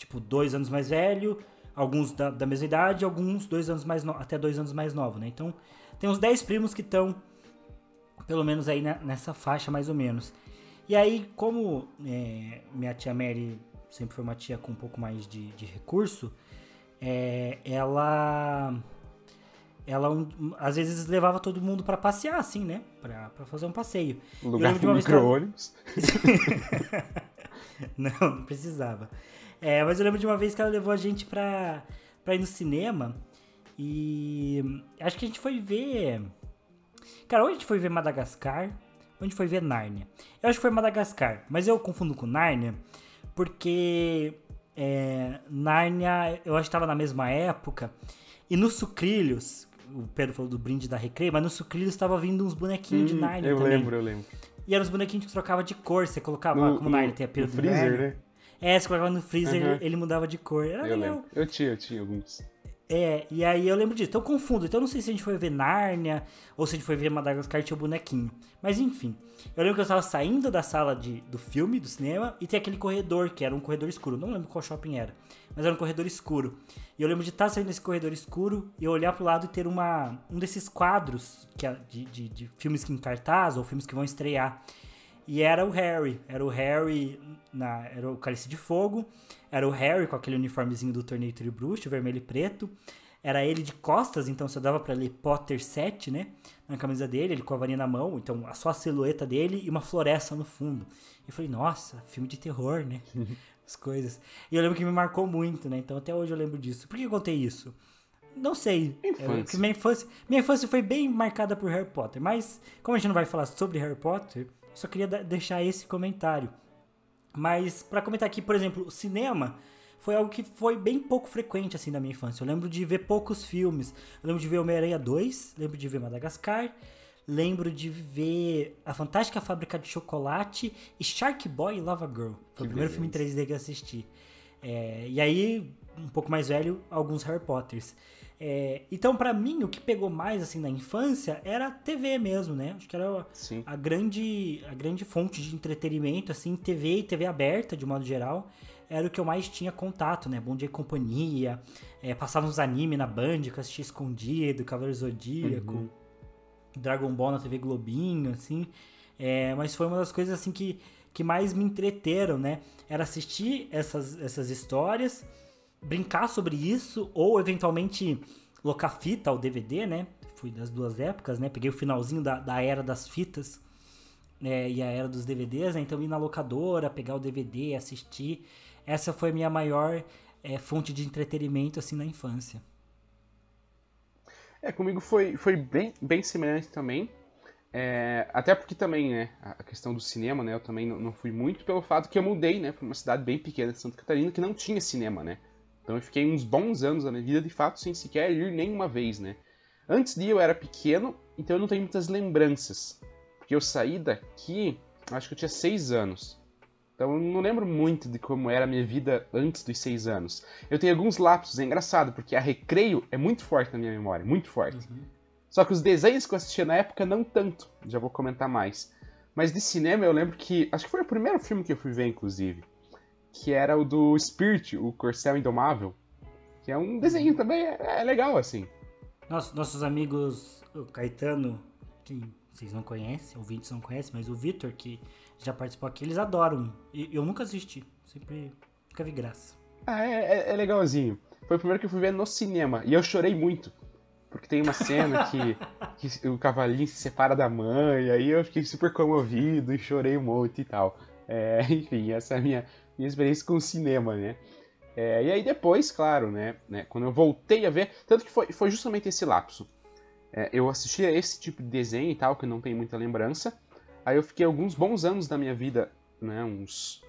Tipo, dois anos mais velho, alguns da, da mesma idade, alguns dois anos mais no... até dois anos mais novo, né? Então, tem uns 10 primos que estão, pelo menos aí na- nessa faixa, mais ou menos. E aí, como é, minha tia Mary sempre foi uma tia com um pouco mais de, de recurso, é, ela ela um- às vezes levava todo mundo pra passear, assim, né? Pra, pra fazer um passeio. Lugar de que ela- micro-ônibus. <laughs> Não, não precisava. É, mas eu lembro de uma vez que ela levou a gente pra, pra ir no cinema e acho que a gente foi ver. Cara, ou a gente foi ver Madagascar, gente foi ver Nárnia. Eu acho que foi Madagascar, mas eu confundo com Nárnia porque é, Nárnia eu acho que tava na mesma época e nos Sucrilhos. O Pedro falou do brinde da Recreio, mas nos Sucrilhos tava vindo uns bonequinhos de Hum, Nárnia eu também. lembro, eu lembro. E eram os bonequinhos que trocava de cor. Você colocava, lá, como Nárnia tem a pira no do freezer, né? É, você colocava no freezer, Aham. ele mudava de cor. Era Eu legal. lembro. Eu tinha, eu tinha alguns. É, e aí eu lembro disso. Então eu confundo. Então eu não sei se a gente foi ver Nárnia ou se a gente foi ver Madagascar e tinha o bonequinho. Mas enfim. Eu lembro que eu estava saindo da sala de, do filme, do cinema, e tem aquele corredor, que era um corredor escuro. Não lembro qual shopping era. Mas era um corredor escuro. E eu lembro de estar saindo desse corredor escuro e eu olhar pro lado e ter uma, um desses quadros que, é de, de, de filmes que em cartaz ou filmes que vão estrear. E era o Harry. Era o Harry. Na, era o Cálice de Fogo. Era o Harry com aquele uniformezinho do Torneio Tribruxo, vermelho e preto. Era ele de costas, então só dava pra ler Potter 7, né? Na camisa dele, ele com a varinha na mão, então só a silhueta dele e uma floresta no fundo. Eu falei, nossa, filme de terror, né? <laughs> As coisas. E eu lembro que me marcou muito, né? Então até hoje eu lembro disso. Por que eu contei isso? Não sei. Infância. É, porque minha, infância, minha infância foi bem marcada por Harry Potter. Mas, como a gente não vai falar sobre Harry Potter, só queria deixar esse comentário. Mas, pra comentar aqui, por exemplo, o cinema foi algo que foi bem pouco frequente assim na minha infância. Eu lembro de ver poucos filmes. Eu lembro de ver Homem-Aranha 2, lembro de ver Madagascar, lembro de ver A Fantástica Fábrica de Chocolate e Shark Boy e Lava Girl. Foi que o primeiro beleza. filme em 3D que eu assisti. É, e aí, um pouco mais velho, alguns Harry Potters. É, então, para mim, o que pegou mais assim na infância era a TV mesmo, né? Acho que era a grande, a grande fonte de entretenimento, assim, TV e TV aberta, de modo geral, era o que eu mais tinha contato, né? Bom Dia e Companhia, é, passava uns anime na Band que eu assistia escondido, Cavaleiro Zodíaco, uhum. Dragon Ball na TV Globinho, assim. É, mas foi uma das coisas, assim, que, que mais me entreteram, né? Era assistir essas, essas histórias brincar sobre isso, ou eventualmente locar fita ou DVD, né? Fui das duas épocas, né? Peguei o finalzinho da, da era das fitas é, e a era dos DVDs, né? Então ir na locadora, pegar o DVD, assistir. Essa foi a minha maior é, fonte de entretenimento, assim, na infância. É, comigo foi, foi bem, bem semelhante também. É, até porque também, né, a questão do cinema, né, eu também não, não fui muito pelo fato que eu mudei, né, para uma cidade bem pequena de Santa Catarina que não tinha cinema, né. Então eu fiquei uns bons anos da minha vida, de fato, sem sequer ir nenhuma vez, né? Antes de eu era pequeno, então eu não tenho muitas lembranças. Porque eu saí daqui, acho que eu tinha seis anos. Então eu não lembro muito de como era a minha vida antes dos seis anos. Eu tenho alguns lapsos, é engraçado, porque a Recreio é muito forte na minha memória, muito forte. Uhum. Só que os desenhos que eu assistia na época, não tanto. Já vou comentar mais. Mas de cinema eu lembro que. Acho que foi o primeiro filme que eu fui ver, inclusive que era o do Spirit, o Corcel Indomável, que é um desenho também, é, é legal, assim. Nossa, nossos amigos, o Caetano, que vocês não conhecem, ouvintes não conhecem, mas o Vitor, que já participou aqui, eles adoram. E eu nunca assisti, sempre nunca vi graça. Ah, é, é, é, legalzinho. Foi o primeiro que eu fui ver no cinema, e eu chorei muito. Porque tem uma cena que, <laughs> que o cavalinho se separa da mãe, e aí eu fiquei super comovido e chorei um monte e tal. É, <laughs> enfim, essa é a minha, minha experiência com o cinema, né? É, e aí depois, claro, né, né, quando eu voltei a ver, tanto que foi, foi justamente esse lapso. É, eu assistia esse tipo de desenho e tal, que não tem muita lembrança. Aí eu fiquei alguns bons anos da minha vida, né, uns...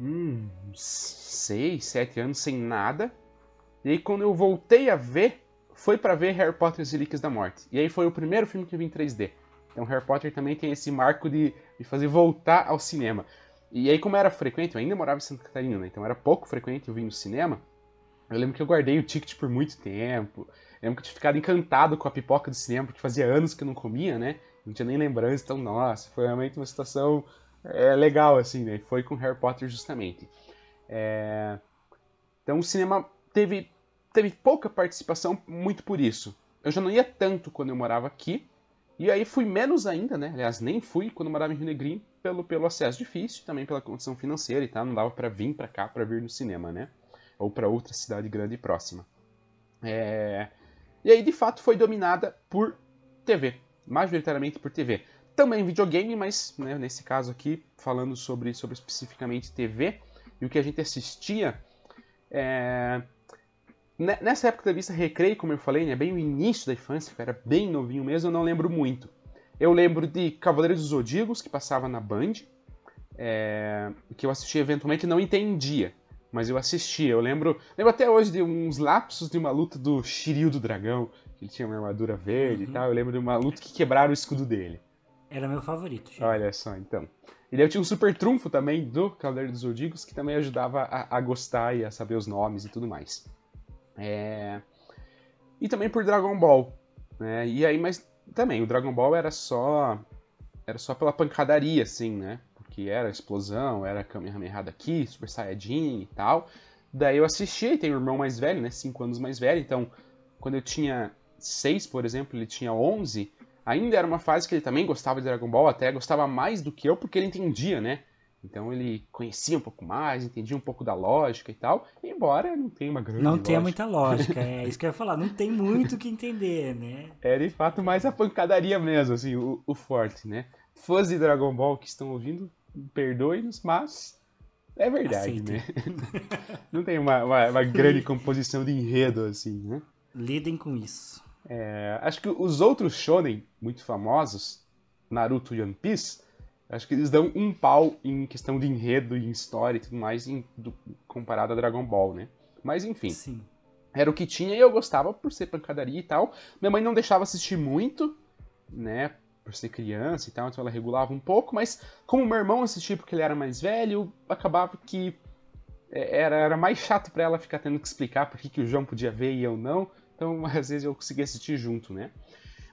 Hum, uns seis, sete anos sem nada. E aí quando eu voltei a ver, foi para ver Harry Potter e as Relíquias da Morte. E aí foi o primeiro filme que eu vi em 3D. Então Harry Potter também tem esse marco de, de fazer voltar ao cinema. E aí, como era frequente, eu ainda morava em Santa Catarina, né? Então era pouco frequente eu vir no cinema. Eu lembro que eu guardei o ticket por muito tempo. Eu lembro que eu tinha ficado encantado com a pipoca do cinema, porque fazia anos que eu não comia, né? Não tinha nem lembrança, então, nossa, foi realmente uma situação é, legal, assim, né? Foi com Harry Potter justamente. É... Então o cinema teve, teve pouca participação, muito por isso. Eu já não ia tanto quando eu morava aqui, e aí fui menos ainda, né? Aliás, nem fui quando morava em Rio Negrinho, pelo, pelo acesso difícil, também pela condição financeira e tal, não dava para vir para cá para vir no cinema, né? Ou para outra cidade grande e próxima. É... E aí, de fato, foi dominada por TV, majoritariamente por TV. Também videogame, mas né, nesse caso aqui, falando sobre, sobre especificamente TV, e o que a gente assistia. É... Nessa época da vista Recreio, como eu falei, né, bem o início da infância, que era bem novinho mesmo, eu não lembro muito. Eu lembro de Cavaleiros dos Zodíacos, que passava na Band, é, que eu assistia eventualmente não entendia, mas eu assistia. Eu lembro, lembro até hoje de uns lapsos de uma luta do Shiryu do Dragão, que ele tinha uma armadura verde uhum. e tal. Eu lembro de uma luta que quebraram o escudo dele. Era meu favorito. Shiryu. Olha só, então. E daí eu tinha um super trunfo também do Cavaleiro dos Zodíacos, que também ajudava a, a, gostar e a saber os nomes e tudo mais. É... E também por Dragon Ball. Né? E aí, mas também, o Dragon Ball era só. Era só pela pancadaria, assim, né? Porque era explosão, era Kamehameha daqui, Super Saiyajin e tal. Daí eu assisti, tem um irmão mais velho, né? Cinco anos mais velho, então quando eu tinha seis, por exemplo, ele tinha onze, ainda era uma fase que ele também gostava de Dragon Ball, até gostava mais do que eu, porque ele entendia, né? Então ele conhecia um pouco mais, entendia um pouco da lógica e tal, embora não tenha uma grande Não lógica. tenha muita lógica, é <laughs> isso que eu ia falar, não tem muito o que entender, né? É de fato mais a pancadaria mesmo, assim, o, o forte, né? Fãs de Dragon Ball que estão ouvindo, perdoem-nos, mas é verdade, Aceitem. né? <laughs> não tem uma, uma, uma grande composição de enredo, assim, né? Lidem com isso. É, acho que os outros shonen muito famosos, Naruto e One Piece, Acho que eles dão um pau em questão de enredo, em história e tudo mais, em, do, comparado a Dragon Ball, né? Mas enfim. Sim. Era o que tinha e eu gostava por ser pancadaria e tal. Minha mãe não deixava assistir muito, né? Por ser criança e tal, então ela regulava um pouco, mas como meu irmão assistia porque ele era mais velho, acabava que é, era, era mais chato para ela ficar tendo que explicar por que, que o João podia ver e eu não. Então, <laughs> às vezes eu conseguia assistir junto, né?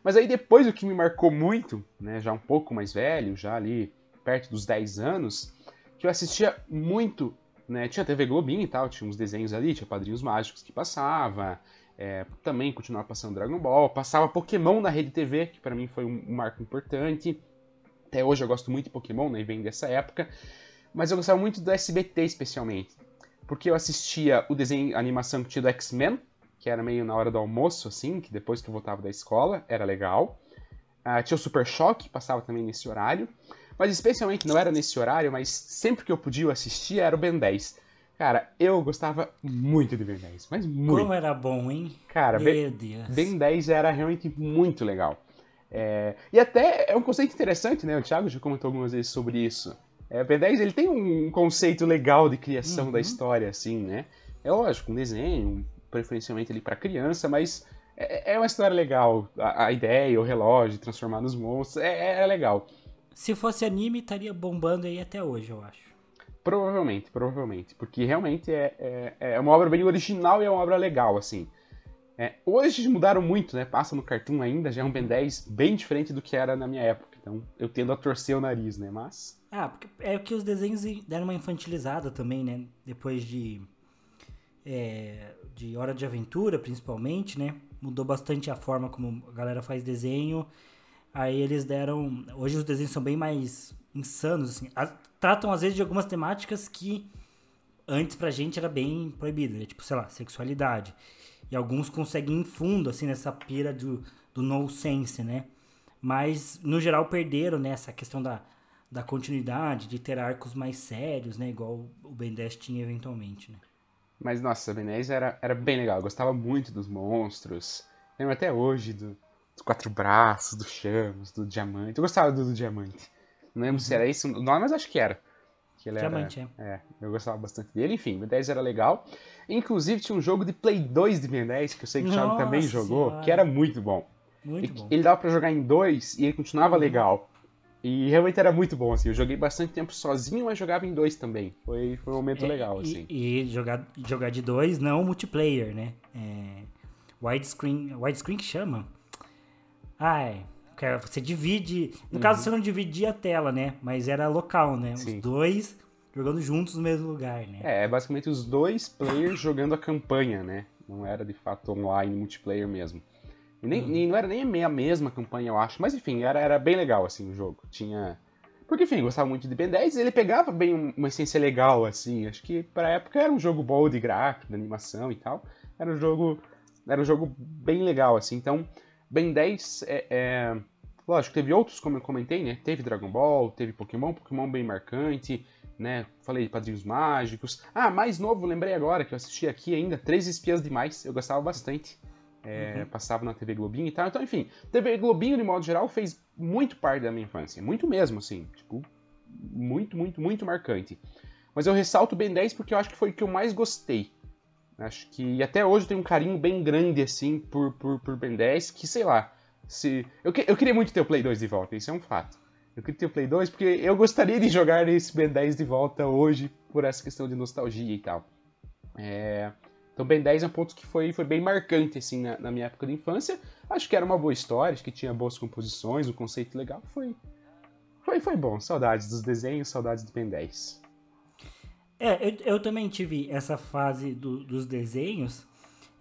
Mas aí depois o que me marcou muito, né, já um pouco mais velho, já ali perto dos 10 anos, que eu assistia muito, né, tinha TV Globinho e tal, tinha uns desenhos ali, tinha Padrinhos Mágicos que passava, é, também continuava passando Dragon Ball, passava Pokémon na Rede TV, que para mim foi um, um, marco importante. Até hoje eu gosto muito de Pokémon, né, vem dessa época. Mas eu gostava muito do SBT especialmente, porque eu assistia o desenho, a animação que tinha do X-Men, que era meio na hora do almoço, assim, que depois que eu voltava da escola, era legal. Uh, tinha o Super Choque, passava também nesse horário. Mas especialmente, não era nesse horário, mas sempre que eu podia eu assistia, era o Ben 10. Cara, eu gostava muito de Ben 10, mas muito. Como era bom, hein? Cara, Meu ben, Deus. ben 10 era realmente muito legal. É, e até é um conceito interessante, né? O Thiago já comentou algumas vezes sobre isso. É, o Ben 10 ele tem um conceito legal de criação uhum. da história, assim, né? É lógico, um desenho, preferencialmente ali para criança, mas é, é, uma história legal. A, a, ideia, o relógio, transformar nos monstros, é, é legal. Se fosse anime, estaria bombando aí até hoje, eu acho. Provavelmente, provavelmente. Porque realmente é, é, é, uma obra bem original e é uma obra legal, assim. É, hoje mudaram muito, né? Passa no Cartoon ainda, já é um Ben 10 bem diferente do que era na minha época. Então eu tendo a torcer o nariz, né? Mas. Ah, porque é que os desenhos deram uma infantilizada também, né? Depois de é, de Hora de Aventura, principalmente, né? Mudou bastante a forma como a galera faz desenho. Aí eles deram. Hoje os desenhos são bem mais insanos, assim. A, tratam às vezes de algumas temáticas que antes pra gente era bem proibido, né? Tipo, sei lá, sexualidade. E alguns conseguem ir fundo, assim, nessa pira do, do no sense, né? Mas, no geral, perderam, né? Essa questão da, da continuidade, de ter arcos mais sérios, né? Igual o Ben 10 tinha eventualmente, né? Mas, nossa, 10 era, era bem legal. Eu gostava muito dos monstros. Lembro até hoje do, dos quatro braços, do Chamos, do Diamante. Eu gostava do, do Diamante. Não lembro uhum. se era esse o nome, mas acho que era. Que ele Diamante, era, é. é. Eu gostava bastante dele. Enfim, Ben 10 era legal. Inclusive, tinha um jogo de Play 2 de Ben 10, que eu sei que o Thiago também jogou, senhora. que era muito bom. Muito bom. Ele dava pra jogar em dois e ele continuava uhum. legal. E realmente era muito bom, assim. Eu joguei bastante tempo sozinho, mas jogava em dois também. Foi, foi um momento é, legal, assim. E, jogar, jogar de dois, não multiplayer, né? É, widescreen, widescreen que chama? Ai, você divide... No uhum. caso, você não dividia a tela, né? Mas era local, né? Sim. Os dois jogando juntos no mesmo lugar, né? É, basicamente os dois players jogando a campanha, né? Não era, de fato, online, multiplayer mesmo. E nem, uhum. não era nem a mesma campanha, eu acho. Mas enfim, era, era bem legal, assim, o jogo. Tinha. Porque, enfim, gostava muito de Ben 10 ele pegava bem uma essência legal, assim. Acho que pra época era um jogo bom de gráfico, de animação e tal. Era um jogo. Era um jogo bem legal, assim. Então, Ben 10 é, é... Lógico, teve outros, como eu comentei, né? Teve Dragon Ball, teve Pokémon, Pokémon bem marcante, né? Falei de Padrinhos Mágicos. Ah, mais novo, lembrei agora que eu assisti aqui ainda, Três Espias Demais, eu gostava bastante. É, uhum. Passava na TV Globinho e tal. Então, enfim, TV Globinho, de modo geral, fez muito parte da minha infância. Muito mesmo, assim. Tipo, muito, muito, muito marcante. Mas eu ressalto o Ben 10 porque eu acho que foi o que eu mais gostei. Acho que até hoje eu tenho um carinho bem grande, assim, por, por, por Ben 10, que sei lá. Se... Eu, eu queria muito ter o Play 2 de volta, isso é um fato. Eu queria ter o Play 2 porque eu gostaria de jogar esse Ben 10 de volta hoje por essa questão de nostalgia e tal. É... Então Ben 10 é um ponto que foi, foi bem marcante assim na, na, minha época de infância. Acho que era uma boa história, acho que tinha boas composições, um conceito legal. Foi, foi, foi bom. Saudades dos desenhos, saudades do Ben 10. É, eu, eu também tive essa fase do, dos desenhos.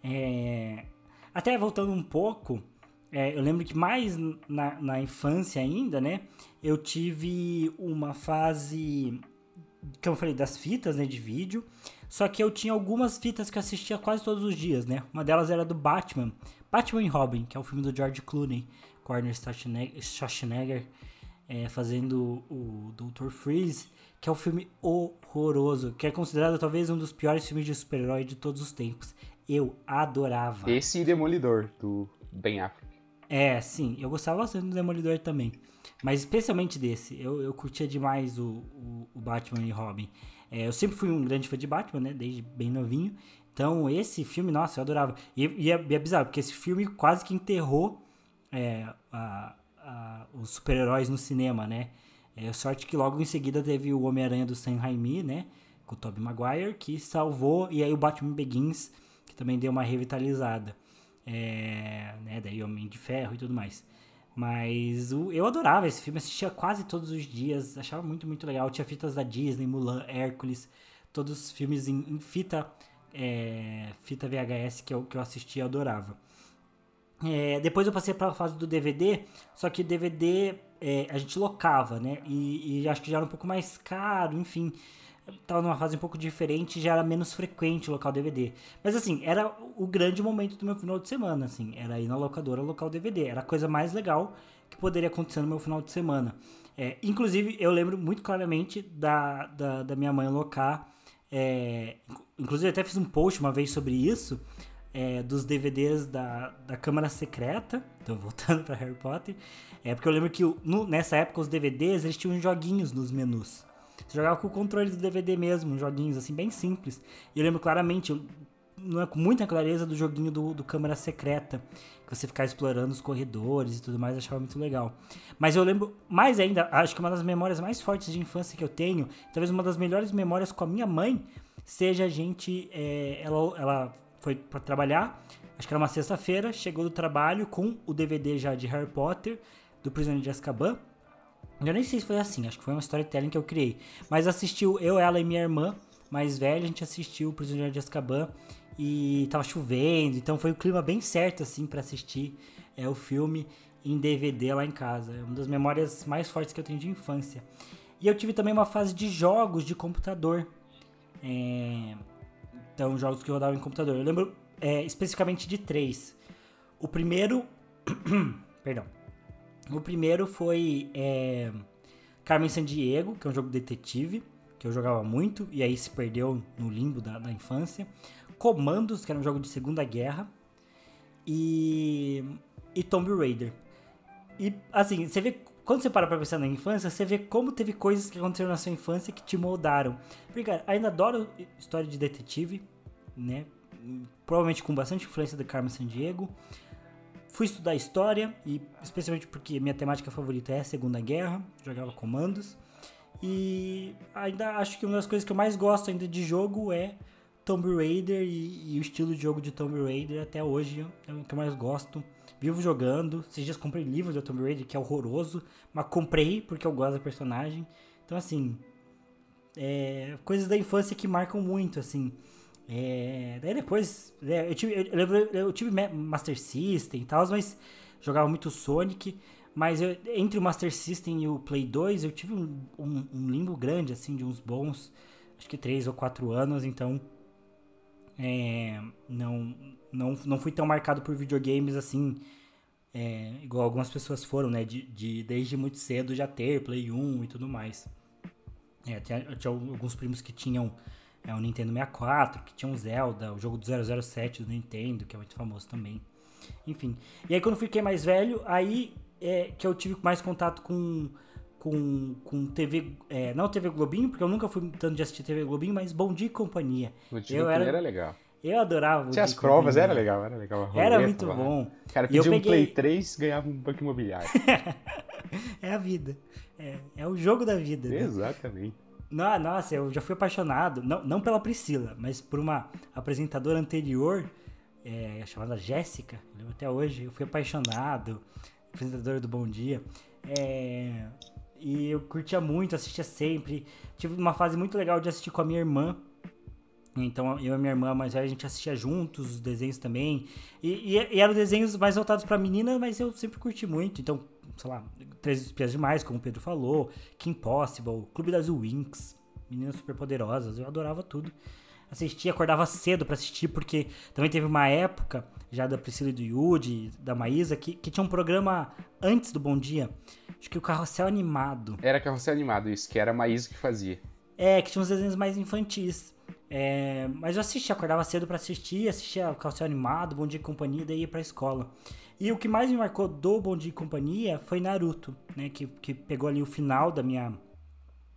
É, até voltando um pouco, é, eu lembro que mais na, na infância ainda, né? Eu tive uma fase, que eu falei, das fitas né, de vídeo. Só que eu tinha algumas fitas que eu assistia quase todos os dias, né? Uma delas era do Batman. Batman e Robin, que é o filme do George Clooney, com Arnold Schwarzenegger é, fazendo o Dr. Freeze, que é um filme horroroso, que é considerado talvez um dos piores filmes de super-herói de todos os tempos. Eu adorava. Esse e Demolidor, do Ben Affleck. É, sim, eu gostava bastante do Demolidor também. Mas especialmente desse, eu, eu curtia demais o, o, o Batman e Robin. É, eu sempre fui um grande fã de Batman, né? Desde bem novinho. Então, esse filme, nossa, eu adorava. E, e, é, e é bizarro, porque esse filme quase que enterrou é, a, a, os super-heróis no cinema, né? É, sorte que logo em seguida teve o Homem-Aranha do Sam Raimi, né? Com o Tobey Maguire, que salvou. E aí o Batman Begins, que também deu uma revitalizada. É, né? Daí Homem de Ferro e tudo mais. Mas o, eu adorava esse filme, assistia quase todos os dias, achava muito, muito legal. Tinha fitas da Disney, Mulan, Hércules, todos os filmes em, em fita, é, fita VHS que eu, que eu assistia e adorava. É, depois eu passei para a fase do DVD, só que DVD é, a gente locava, né? E, e, acho que já era um pouco mais caro, enfim. Tava numa fase um pouco diferente, já era menos frequente o local DVD. Mas assim, era o grande momento do meu final de semana, assim. Era ir na locadora local DVD. Era a coisa mais legal que poderia acontecer no meu final de semana. É, inclusive, eu lembro muito claramente da, da, da minha mãe locar. É, inclusive, até fiz um post uma vez sobre isso é, dos DVDs da, da Câmara Secreta. Então, <laughs> voltando para Harry Potter. É porque eu lembro que no, nessa época os DVDs eles tinham joguinhos nos menus. Você jogava com o controle do DVD mesmo, joguinhos assim, bem simples. E eu lembro claramente, não é com muita clareza, do joguinho do, do Câmara Secreta. Que você ficava explorando os corredores e tudo mais, achava muito legal. Mas eu lembro mais ainda, acho que uma das memórias mais fortes de infância que eu tenho, talvez uma das melhores memórias com a minha mãe, seja a gente. É, ela, ela foi para trabalhar, acho que era uma sexta-feira, chegou do trabalho com o DVD já de Harry Potter, do Prisioneiro de Azkaban. Eu nem sei se foi assim, acho que foi uma storytelling que eu criei. Mas assistiu eu, ela e minha irmã mais velha, a gente assistiu o Prisioneiro de Azkaban e tava chovendo, então foi o clima bem certo assim para assistir é, o filme em DVD lá em casa. É uma das memórias mais fortes que eu tenho de infância. E eu tive também uma fase de jogos de computador. É, então, jogos que eu rodava em computador. Eu lembro é, especificamente de três. O primeiro. <clears throat> Perdão. O primeiro foi é, Carmen Sandiego, que é um jogo detetive, que eu jogava muito e aí se perdeu no limbo da, da infância. Comandos, que era um jogo de Segunda Guerra. E. E Tomb Raider. E assim, você vê quando você para pra pensar na infância, você vê como teve coisas que aconteceram na sua infância que te moldaram. Porque, cara, ainda adoro história de detetive, né? Provavelmente com bastante influência da Carmen Sandiego. Fui estudar história, e especialmente porque minha temática favorita é a Segunda Guerra, jogava comandos. E ainda acho que uma das coisas que eu mais gosto ainda de jogo é Tomb Raider e, e o estilo de jogo de Tomb Raider até hoje é o que eu mais gosto vivo jogando. Esses dias comprei livros do Tomb Raider, que é horroroso, mas comprei porque eu gosto da personagem. Então, assim, é, coisas da infância que marcam muito, assim. É, daí depois, é, eu, tive, eu, eu, eu, tive Master System e tal, mas jogava muito Sonic. Mas eu, entre o Master System e o Play 2, eu tive um, um, um limbo grande, assim, de uns bons, acho que 3 ou 4 anos, então é, não, não, não fui tão marcado por videogames assim, é, igual algumas pessoas foram, né? De, de, desde muito cedo já ter Play 1 e tudo mais. É, tinha, tinha alguns primos que tinham é, o Nintendo 64, que tinham Zelda, o jogo do 007 do Nintendo, que é muito famoso também. Enfim. E aí quando fiquei mais velho, aí é que eu tive mais contato com com, com TV, é, não TV Globinho, porque eu nunca fui tanto de assistir TV Globinho, mas Bom Dia e Companhia. Bom Dia eu era, era legal. Eu adorava. Tinha as provas, era legal, era legal. Roleta, era muito lá. bom. Cara, pedia um peguei... Play 3, ganhava um banco imobiliário. <laughs> é a vida. É, é o jogo da vida. Né? Não, nossa, eu já fui apaixonado, não, não pela Priscila, mas por uma apresentadora anterior, é, chamada Jéssica, até hoje, eu fui apaixonado, apresentadora do Bom Dia. É, e eu curtia muito, assistia sempre. Tive uma fase muito legal de assistir com a minha irmã, então eu e minha irmã mais velha, a gente assistia juntos os desenhos também. E, e, e eram desenhos mais voltados para menina, mas eu sempre curti muito. Então, sei lá, Três Espias Demais, como o Pedro falou, Kim Possible, Clube das Winx, Meninas Superpoderosas, eu adorava tudo. Assistia, acordava cedo para assistir, porque também teve uma época, já da Priscila e do Yudi, da Maísa, que, que tinha um programa antes do Bom Dia. Acho que o Carrossel Animado. Era Carrossel Animado, isso, que era a Maísa que fazia. É, que tinha uns desenhos mais infantis. É, mas eu assistia, acordava cedo para assistir, assistia Calcio Animado, Bom Dia e Companhia, daí ia pra escola. E o que mais me marcou do Bom Dia e Companhia foi Naruto, né? Que, que pegou ali o final da minha,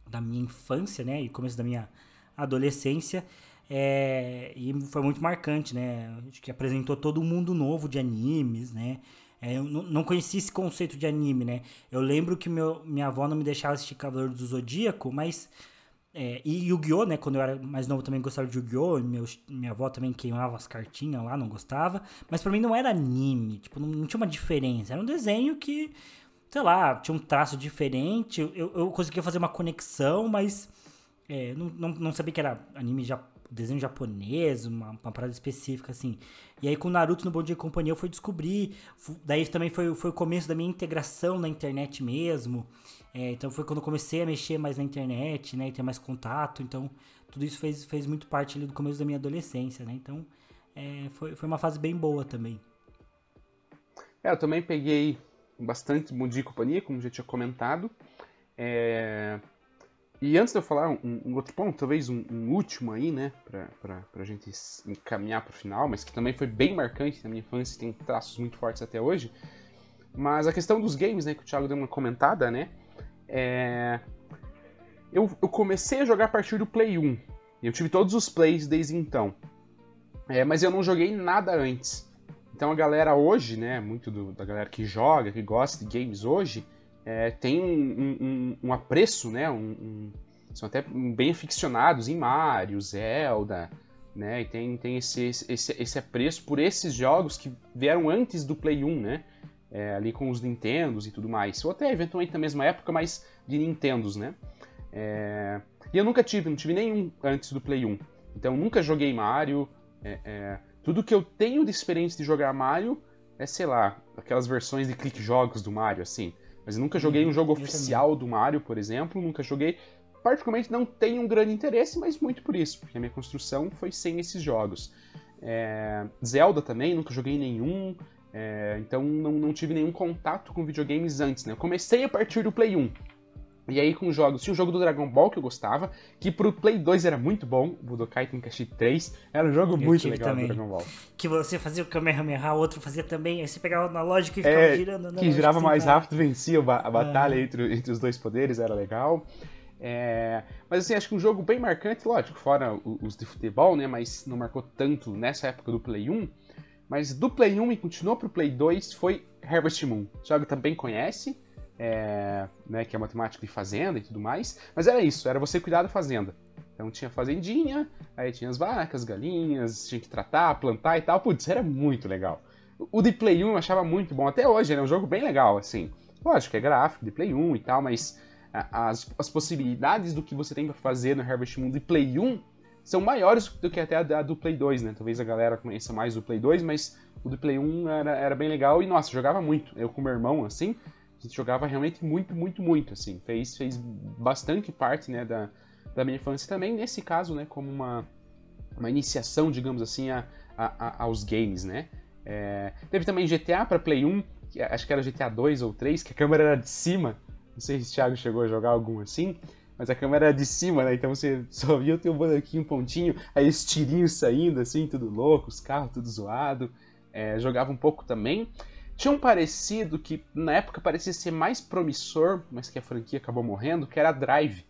da minha infância, né? E começo da minha adolescência. É, e foi muito marcante, né? Acho que apresentou todo um mundo novo de animes, né? É, eu não conhecia esse conceito de anime, né? Eu lembro que meu, minha avó não me deixava assistir Cavaleiro do Zodíaco, mas é, e Yu-Gi-Oh, né? Quando eu era mais novo também gostava de Yu-Gi-Oh! Minha avó também queimava as cartinhas lá, não gostava. Mas para mim não era anime, tipo, não, não, tinha uma diferença. Era um desenho que, sei lá, tinha um traço diferente. Eu, eu conseguia fazer uma conexão, mas é, não, não, não, sabia que era anime desenho japonês, uma, uma parada específica, assim. E aí com Naruto no Bom Dia e Companhia eu fui descobrir. Daí também foi, foi o começo da minha integração na internet mesmo. É, então foi quando eu comecei a mexer mais na internet, né? E ter mais contato. Então tudo isso fez, fez muito parte ali do começo da minha adolescência, né? Então é, foi, foi uma fase bem boa também. É, eu também peguei bastante Mundi e Companhia, como já tinha comentado. É... E antes de eu falar um, um outro ponto, talvez um, um, último aí, né, pra, pra, pra gente encaminhar pro final, mas que também foi bem marcante na minha infância e tem traços muito fortes até hoje. Mas a questão dos games, né, que o Thiago deu uma comentada, né, é... Eu, eu, comecei a jogar a partir do Play 1. Eu tive todos os plays desde então. É, mas eu não joguei nada antes. Então a galera hoje, né, muito do, da galera que joga, que gosta de games hoje, é, tem um, um, um, apreço, né, um, são até bem aficionados em Mario, Zelda, né, e tem, tem esse, esse, esse apreço por esses jogos que vieram antes do Play 1, né, é, ali com os Nintendos e tudo mais. Ou até eventualmente na mesma época, mas de Nintendos, né? É... E eu nunca tive, não tive nenhum antes do Play 1. Então nunca joguei Mario. É, é... Tudo que eu tenho de experiência de jogar Mario é, sei lá, aquelas versões de click jogos do Mario, assim. Mas eu nunca joguei um jogo oficial do Mario, por exemplo. Nunca joguei. Particularmente não tenho um grande interesse, mas muito por isso, porque a minha construção foi sem esses jogos. É... Zelda também, nunca joguei nenhum. É, então não, não, tive nenhum contato com videogames antes, né? Eu comecei a partir do Play 1. E aí com jogos, tinha o jogo do Dragon Ball que eu gostava, que pro Play 2 era muito bom, o Budokai Tenkaichi 3, era um jogo eu muito legal também. do Dragon Ball. Que você fazia o Kamehameha, o outro fazia também, aí você pegava na lógica e ficava é, girando. que girava mais rápido, vencia a batalha ah. entre, entre os dois poderes, era legal. É, mas assim, acho que um jogo bem marcante, lógico, fora os de futebol, né, mas não marcou tanto nessa época do Play 1, mas do Play 1 e continuou pro Play 2 foi Harvest Moon. O Thiago também conhece, é, né, que é matemática de fazenda e tudo mais. Mas era isso, era você cuidar da fazenda. Então tinha fazendinha, aí tinha as vacas, galinhas, tinha que tratar, plantar e tal. Putz, era muito legal. O de Play 1 eu achava muito bom. Até hoje, ele é um jogo bem legal, assim. Lógico que é gráfico de Play 1 e tal, mas as, as possibilidades do que você tem para fazer no Harvest Moon de Play 1 são maiores do que até a, do Play 2, né? Talvez a galera conheça mais do Play 2, mas o do Play 1 era, era bem legal e, nossa, jogava muito. Eu com meu irmão, assim, a gente jogava realmente muito, muito, muito, assim. Fez, fez bastante parte, né, da, da minha infância também, nesse caso, né, como uma, uma iniciação, digamos assim, a, a, aos games, né? É, teve também GTA para Play 1, que acho que era GTA 2 ou 3, que a câmera era de cima. Não sei se o Thiago chegou a jogar algum assim mas a câmera era de cima, né? Então você <laughs> só via o teu bonequinho pontinho, aí os tirinhos saindo, assim, tudo louco, os carros tudo zoado. É, jogava um pouco também. Tinha um parecido que na época parecia ser mais promissor, mas que a franquia acabou morrendo, que era Drive.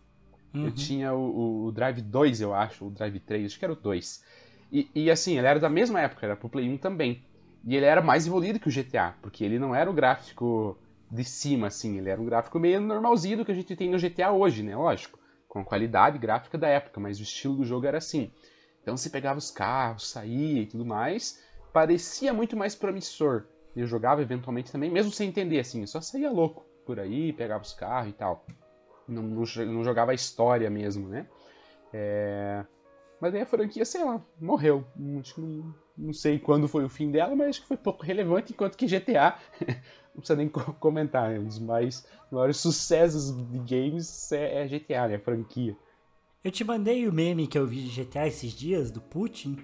Uhum. Eu tinha o, o, Drive 2, eu acho, o Drive 3, acho que era o 2. E, e assim, ele era da mesma época, era pro Play 1 também. E ele era mais evoluído que o GTA, porque ele não era o gráfico de cima, assim. Ele era um gráfico meio normalzinho do que a gente tem no GTA hoje, né? Lógico, com a qualidade gráfica da época, mas o estilo do jogo era assim. Então você pegava os carros, saía e tudo mais, parecia muito mais promissor. Eu jogava eventualmente também, mesmo sem entender, assim, eu só saía louco por aí, pegava os carros e tal. Não, não, não jogava a história mesmo, né? É... Mas aí a franquia, sei lá, morreu. Não, não sei quando foi o fim dela, mas acho que foi pouco relevante, enquanto que GTA <laughs> não precisa nem <laughs> comentar, né? Um dos mais maiores sucessos de games é, é GTA, né? A franquia. Eu te mandei o meme que eu vi de GTA esses dias, do Putin.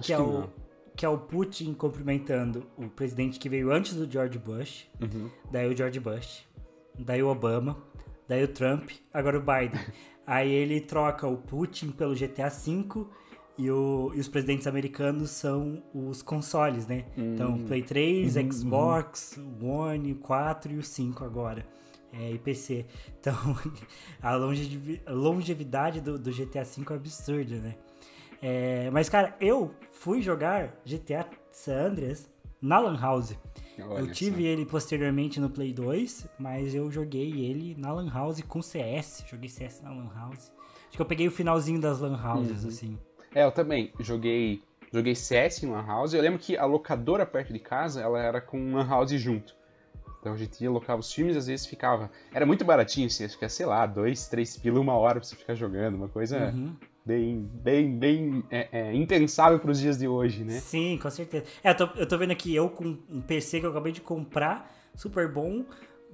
Que é, o, que é o Putin cumprimentando o presidente que veio antes do George Bush. Uhum. Daí o George Bush. Daí o Obama. Daí o Trump. Agora o Biden. <laughs> Aí ele troca o Putin pelo GTA V e, o, e os presidentes americanos são os consoles, né? Hum. Então, Play 3, uhum, Xbox, uhum. One, 4 e o 5 agora. É, e PC. <laughs> Então, a longevidade do, do GTA V é absurda, né? É, mas, cara, eu fui jogar GTA San Andreas na Lan House. Olha eu tive só. ele posteriormente no Play 2, mas eu joguei ele na Lan House com CS. Joguei CS na Lan House. Acho que eu peguei o finalzinho das Lan Houses, uhum. assim. É, eu também joguei, joguei CS em Lan House. Eu lembro que a locadora perto de casa, ela era com Lan House junto. Então a gente ia locar os filmes, às vezes ficava. Era muito baratinho, assim, acho que é, sei lá, dois, três pila uma hora pra você ficar jogando, uma coisa uhum. bem, bem, bem é, é, impensável pros dias de hoje, né? Sim, com certeza. É, eu tô, eu tô vendo aqui, eu com um PC que eu acabei de comprar, super bom,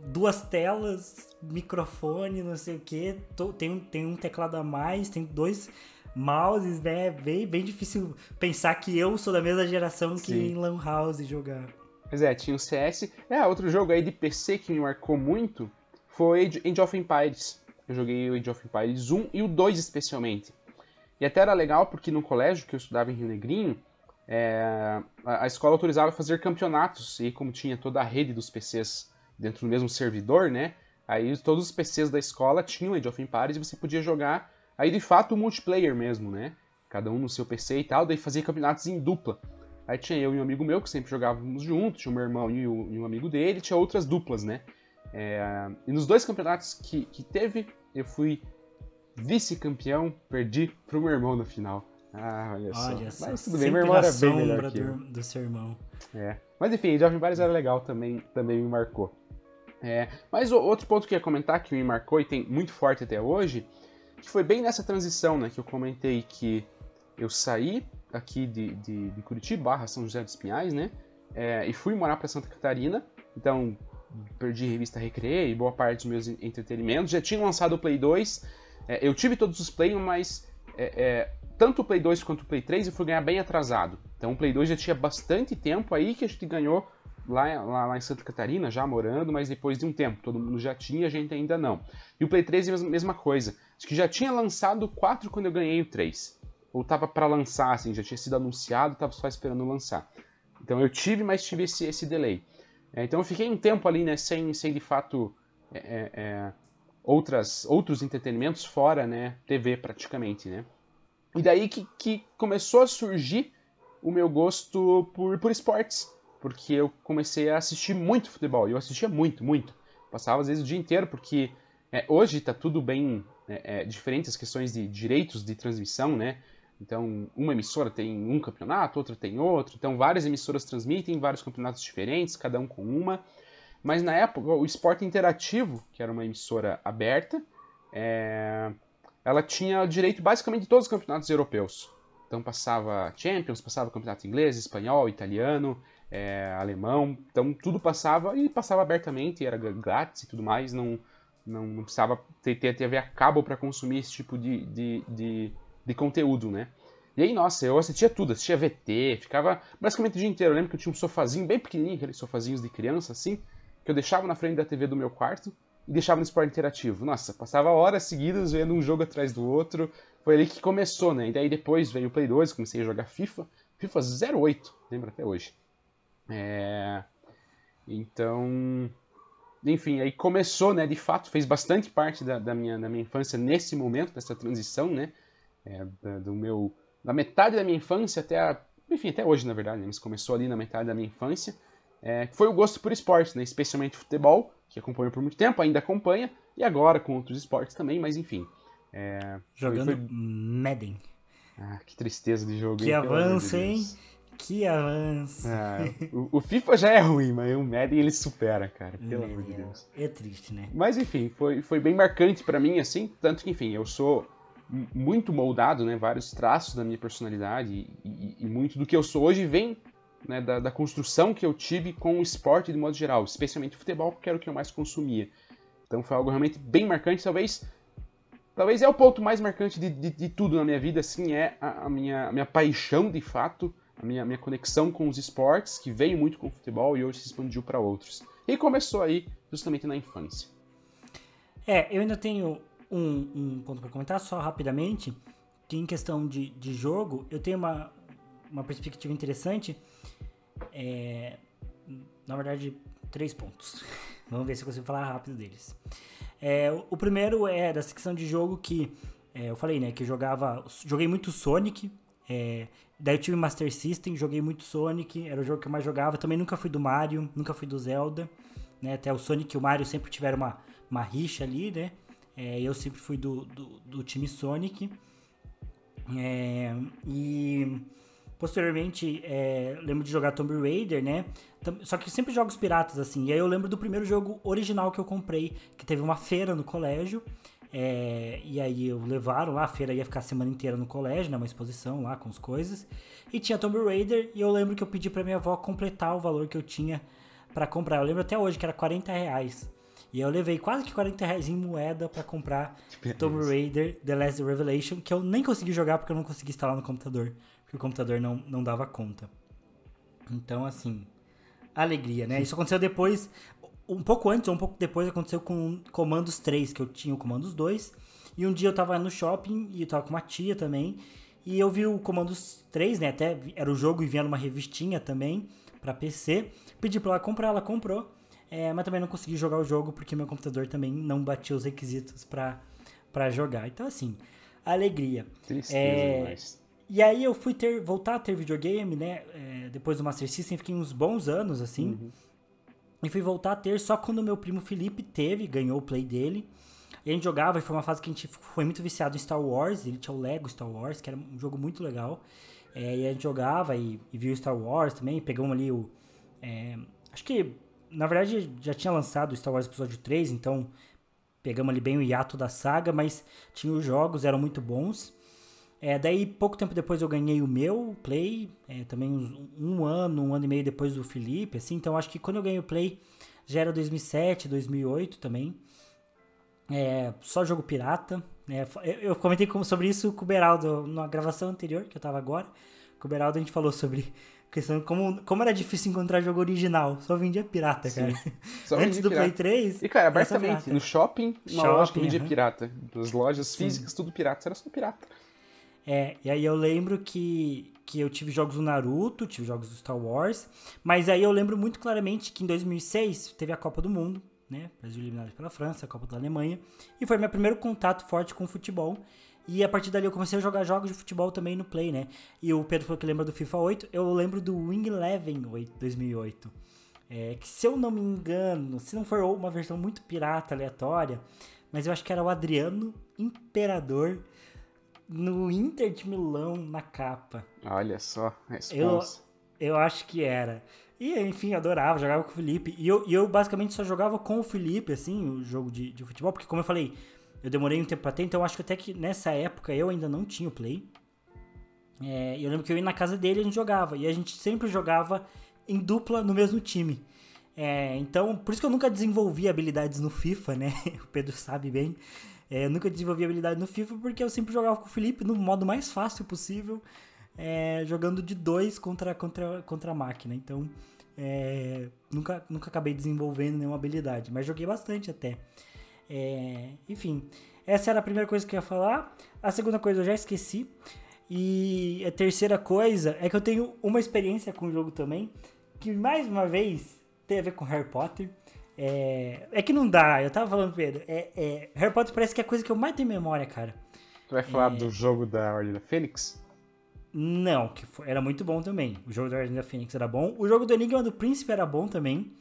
duas telas, microfone, não sei o que, tem, tem um teclado a mais, tem dois mouses, né? Bem, bem difícil pensar que eu sou da mesma geração que Sim. em Lan House jogar. Pois é, tinha o CS. É, outro jogo aí de PC que me marcou muito foi Age of Empires. Eu joguei o Age of Empires 1 e o 2 especialmente. E até era legal porque no colégio que eu estudava em Rio Negrinho, é, a, escola autorizava fazer campeonatos. E como tinha toda a rede dos PCs dentro do mesmo servidor, né? Aí todos os PCs da escola tinham Age of Empires e você podia jogar aí de fato o multiplayer mesmo, né? Cada um no seu PC e tal, daí fazia campeonatos em dupla. Aí tinha eu e um amigo meu que sempre jogávamos juntos, tinha o meu irmão e, o, e um amigo dele, tinha outras duplas, né? É, e nos dois campeonatos que, que teve, eu fui vice-campeão, perdi pro meu irmão na final. Ah, olha, olha só. Mas tudo bem, meu irmão era bem melhor que eu. do seu irmão. É. Mas enfim, Jovem Bares era legal, também, também me marcou. É, mas outro ponto que eu ia comentar que me marcou e tem muito forte até hoje, que foi bem nessa transição, né, que eu comentei que eu saí aqui de, de, de Curitiba, São José dos Pinhais, né? É, e fui morar para Santa Catarina. Então, perdi revista Recreio, boa parte dos meus entretenimentos. Já tinha lançado o Play 2. É, eu tive todos os Play, mas é, tanto o Play 2 quanto o Play 3 eu fui ganhar bem atrasado. Então o Play 2 já tinha bastante tempo aí que a gente ganhou lá, lá, lá, em Santa Catarina, já morando, mas depois de um tempo. Todo mundo já tinha, a gente ainda não. E o Play 3 é a mesma coisa. Acho que já tinha lançado o 4 quando eu ganhei o 3 ou tava para lançar, assim, já tinha sido anunciado, tava só esperando lançar. Então eu tive, mas tive esse, esse delay. É, então eu fiquei um tempo ali, né, sem, sem de fato é, é, é, outras, outros entretenimentos fora, né, TV praticamente, né. E daí que, que começou a surgir o meu gosto por, por esportes, porque eu comecei a assistir muito futebol, eu assistia muito, muito. Passava às vezes o dia inteiro, porque é, hoje está tudo bem é, é, diferente as questões de direitos de transmissão, né? Então, uma emissora tem um campeonato, outra tem outro. Então, várias emissoras transmitem vários campeonatos diferentes, cada um com uma. Mas na época, o Esporte Interativo, que era uma emissora aberta, é... ela tinha direito basicamente de todos os campeonatos europeus. Então passava Champions, passava campeonato inglês, espanhol, italiano, é... alemão. Então tudo passava e passava abertamente, era grátis e tudo mais. Não, não, não precisava ter, ter TV a cabo para consumir esse tipo de, de, de de conteúdo, né? E aí, nossa, eu assistia tudo, assistia VT, ficava basicamente o dia inteiro. Eu lembro que eu tinha um sofazinho bem pequenininho, aqueles sofazinhos de criança, assim, que eu deixava na frente da TV do meu quarto e deixava no esporte interativo. Nossa, passava horas seguidas vendo um jogo atrás do outro. Foi ali que começou, né? E daí depois veio o Play 2, comecei a jogar FIFA. FIFA 08, lembro até hoje. É... Então, enfim, aí começou, né? De fato, fez bastante parte da, da, minha, da minha infância nesse momento, dessa transição, né? é, do meu da metade da minha infância até a, enfim até hoje na verdade né? mas começou ali na metade da minha infância é, foi o gosto por esportes né especialmente futebol que acompanho por muito tempo ainda acompanha e agora com outros esportes também mas enfim é, jogando foi, foi... Madden ah que tristeza de jogo que hein, avanço hein que avanço. Ah, <laughs> o, o, FIFA já é ruim, mas o Madden ele supera, cara. Pelo amor de Deus. É triste, né? Mas enfim, foi, foi bem marcante para mim, assim. Tanto que, enfim, eu sou muito moldado, né, vários traços da minha personalidade e, e, e muito do que eu sou hoje vem né, da, da, construção que eu tive com o esporte de modo geral, especialmente o futebol, porque era o que eu mais consumia. Então foi algo realmente bem marcante, talvez talvez é o ponto mais marcante de, de, de tudo na minha vida, assim, é a, a, minha, a minha paixão de fato, a minha, minha conexão com os esportes, que veio muito com o futebol e hoje se expandiu para outros. E começou aí justamente na infância. É, eu ainda tenho um, um ponto para comentar, só rapidamente, que em questão de, de jogo, eu tenho uma, uma perspectiva interessante. É, na verdade, três pontos. <laughs> Vamos ver se eu consigo falar rápido deles. É, o primeiro é da secção de jogo que é, eu falei, né, que eu jogava, joguei muito Sonic, é, daí eu tive Master System, joguei muito Sonic, era o jogo que eu mais jogava. Também nunca fui do Mario, nunca fui do Zelda, né, até o Sonic e o Mario sempre tiveram uma, uma rixa ali, né, é, eu sempre fui do, do, do time Sonic. É, e posteriormente é, lembro de jogar Tomb Raider, né? Só que sempre jogos piratas assim. E aí eu lembro do primeiro jogo original que eu comprei, que teve uma feira no colégio. É, e aí eu levaram lá, a feira ia ficar a semana inteira no colégio, né? Uma exposição lá com as coisas. E tinha Tomb Raider, e eu lembro que eu pedi pra minha avó completar o valor que eu tinha para comprar. Eu lembro até hoje que era 40 reais. E eu levei quase que 40 reais em moeda para comprar Tomb Raider The Last Revelation, que eu nem consegui jogar porque eu não consegui instalar no computador. Porque o computador não, não dava conta. Então, assim, alegria, né? Isso aconteceu depois, um pouco antes ou um pouco depois, aconteceu com Comandos 3, que eu tinha o Comandos 2. E um dia eu tava no shopping e eu tava com uma tia também. E eu vi o Comandos 3, né? Até era o jogo e vinha numa revistinha também para PC. Pedi pra ela comprar, ela comprou. É, mas também não consegui jogar o jogo porque meu computador também não batia os requisitos para jogar. Então, assim, alegria. Tristeza, é, mas... E aí eu fui ter, voltar a ter videogame, né? É, depois do Master System, fiquei uns bons anos, assim. Uhum. E fui voltar a ter só quando meu primo Felipe teve, ganhou o play dele. E a gente jogava, e foi uma fase que a gente foi muito viciado em Star Wars. Ele tinha o Lego Star Wars, que era um jogo muito legal. É, e a gente jogava e, e viu Star Wars também. Pegamos ali o. É, acho que na verdade, já tinha lançado Star Wars Episódio 3, então pegamos ali bem o hiato da saga, mas tinha os jogos, eram muito bons. É, daí, pouco tempo depois, eu ganhei o meu Play, é, também uns, um ano, um ano e meio depois do Felipe, assim, então acho que quando eu ganhei o Play já era 2007, 2008 também. É, só jogo pirata. É, eu comentei sobre isso com o Beraldo na gravação anterior, que eu tava agora. Com o Beraldo a gente falou sobre <laughs> questão como, como era difícil encontrar jogo original. Só vendia pirata, cara. Só Antes do pirata. Play 3. E, cara, abertamente, no shopping, na shopping, loja que vendia uhum. pirata. Das lojas Sim. físicas, tudo pirata. Era só pirata. É, e aí eu lembro que, que eu tive jogos do Naruto, tive jogos do Star Wars. Mas aí eu lembro muito claramente que em 2006 teve a Copa do Mundo. Né? Brasil eliminado pela França, a Copa da Alemanha. E foi meu primeiro contato forte com o futebol. E a partir dali eu comecei a jogar jogos de futebol também no Play, né? E o Pedro falou que lembra do FIFA 8. Eu lembro do Wing Eleven 2008. É, que se eu não me engano, se não for uma versão muito pirata, aleatória, mas eu acho que era o Adriano Imperador no Inter de Milão na capa. Olha só, eu, eu acho que era. E enfim, adorava, jogava com o Felipe. E eu, e eu basicamente só jogava com o Felipe, assim, o jogo de, de futebol, porque como eu falei, eu demorei um tempo pra ter, então acho que até que nessa época eu ainda não tinha o Play. É, eu lembro que eu ia na casa dele e a gente jogava. E a gente sempre jogava em dupla no mesmo time. É, então, por isso que eu nunca desenvolvi habilidades no FIFA, né? <laughs> O Pedro sabe bem. É, eu nunca desenvolvi habilidade no FIFA porque eu sempre jogava com o Felipe no modo mais fácil possível, é, jogando de dois contra, contra, contra a máquina. Então, é, nunca, nunca acabei desenvolvendo nenhuma habilidade, mas joguei bastante até. É, enfim, essa era a primeira coisa que eu ia falar. A segunda coisa eu já esqueci. E a terceira coisa é que eu tenho uma experiência com o jogo também, que mais uma vez tem a ver com Harry Potter. É, é que não dá, eu tava falando, Pedro. É, é, Harry Potter parece que é a coisa que eu mais tenho memória, cara. Tu vai falar é. do jogo da Ordem da Fênix? Não, que foi, era muito bom também. O jogo da Ordem da Fênix era bom. O jogo do Enigma do Príncipe era bom também.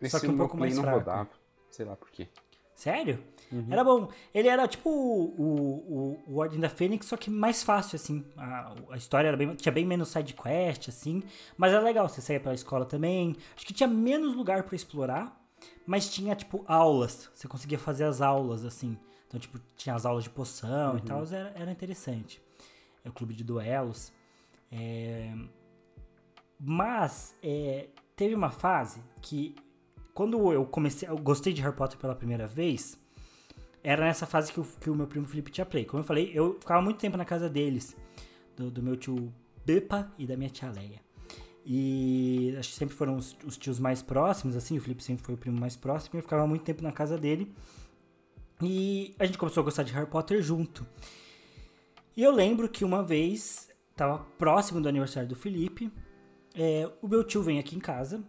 Esse só que um pouco mais não fraco. Rodava. Sei lá por quê. Sério? Uhum. Era bom. Ele era tipo o, o, o Ordem da Fênix, só que mais fácil, assim. A, a história era bem, tinha bem menos side quest, assim. Mas era legal, você saía pela escola também. Acho que tinha menos lugar para explorar, mas tinha, tipo, aulas. Você conseguia fazer as aulas, assim. Então, tipo, tinha as aulas de poção uhum. e tal, era, era interessante. É o clube de duelos. É... Mas é, teve uma fase que quando eu comecei, eu gostei de Harry Potter pela primeira vez, era nessa fase que o, que o meu primo Felipe tinha play. Como eu falei, eu ficava muito tempo na casa deles, do, do meu tio Bepa e da minha tia Leia. E acho que sempre foram os, os, tios mais próximos, assim, o Felipe sempre foi o primo mais próximo, e eu ficava muito tempo na casa dele. E a gente começou a gostar de Harry Potter junto. E eu lembro que uma vez, tava próximo do aniversário do Felipe, é, o meu tio vem aqui em casa.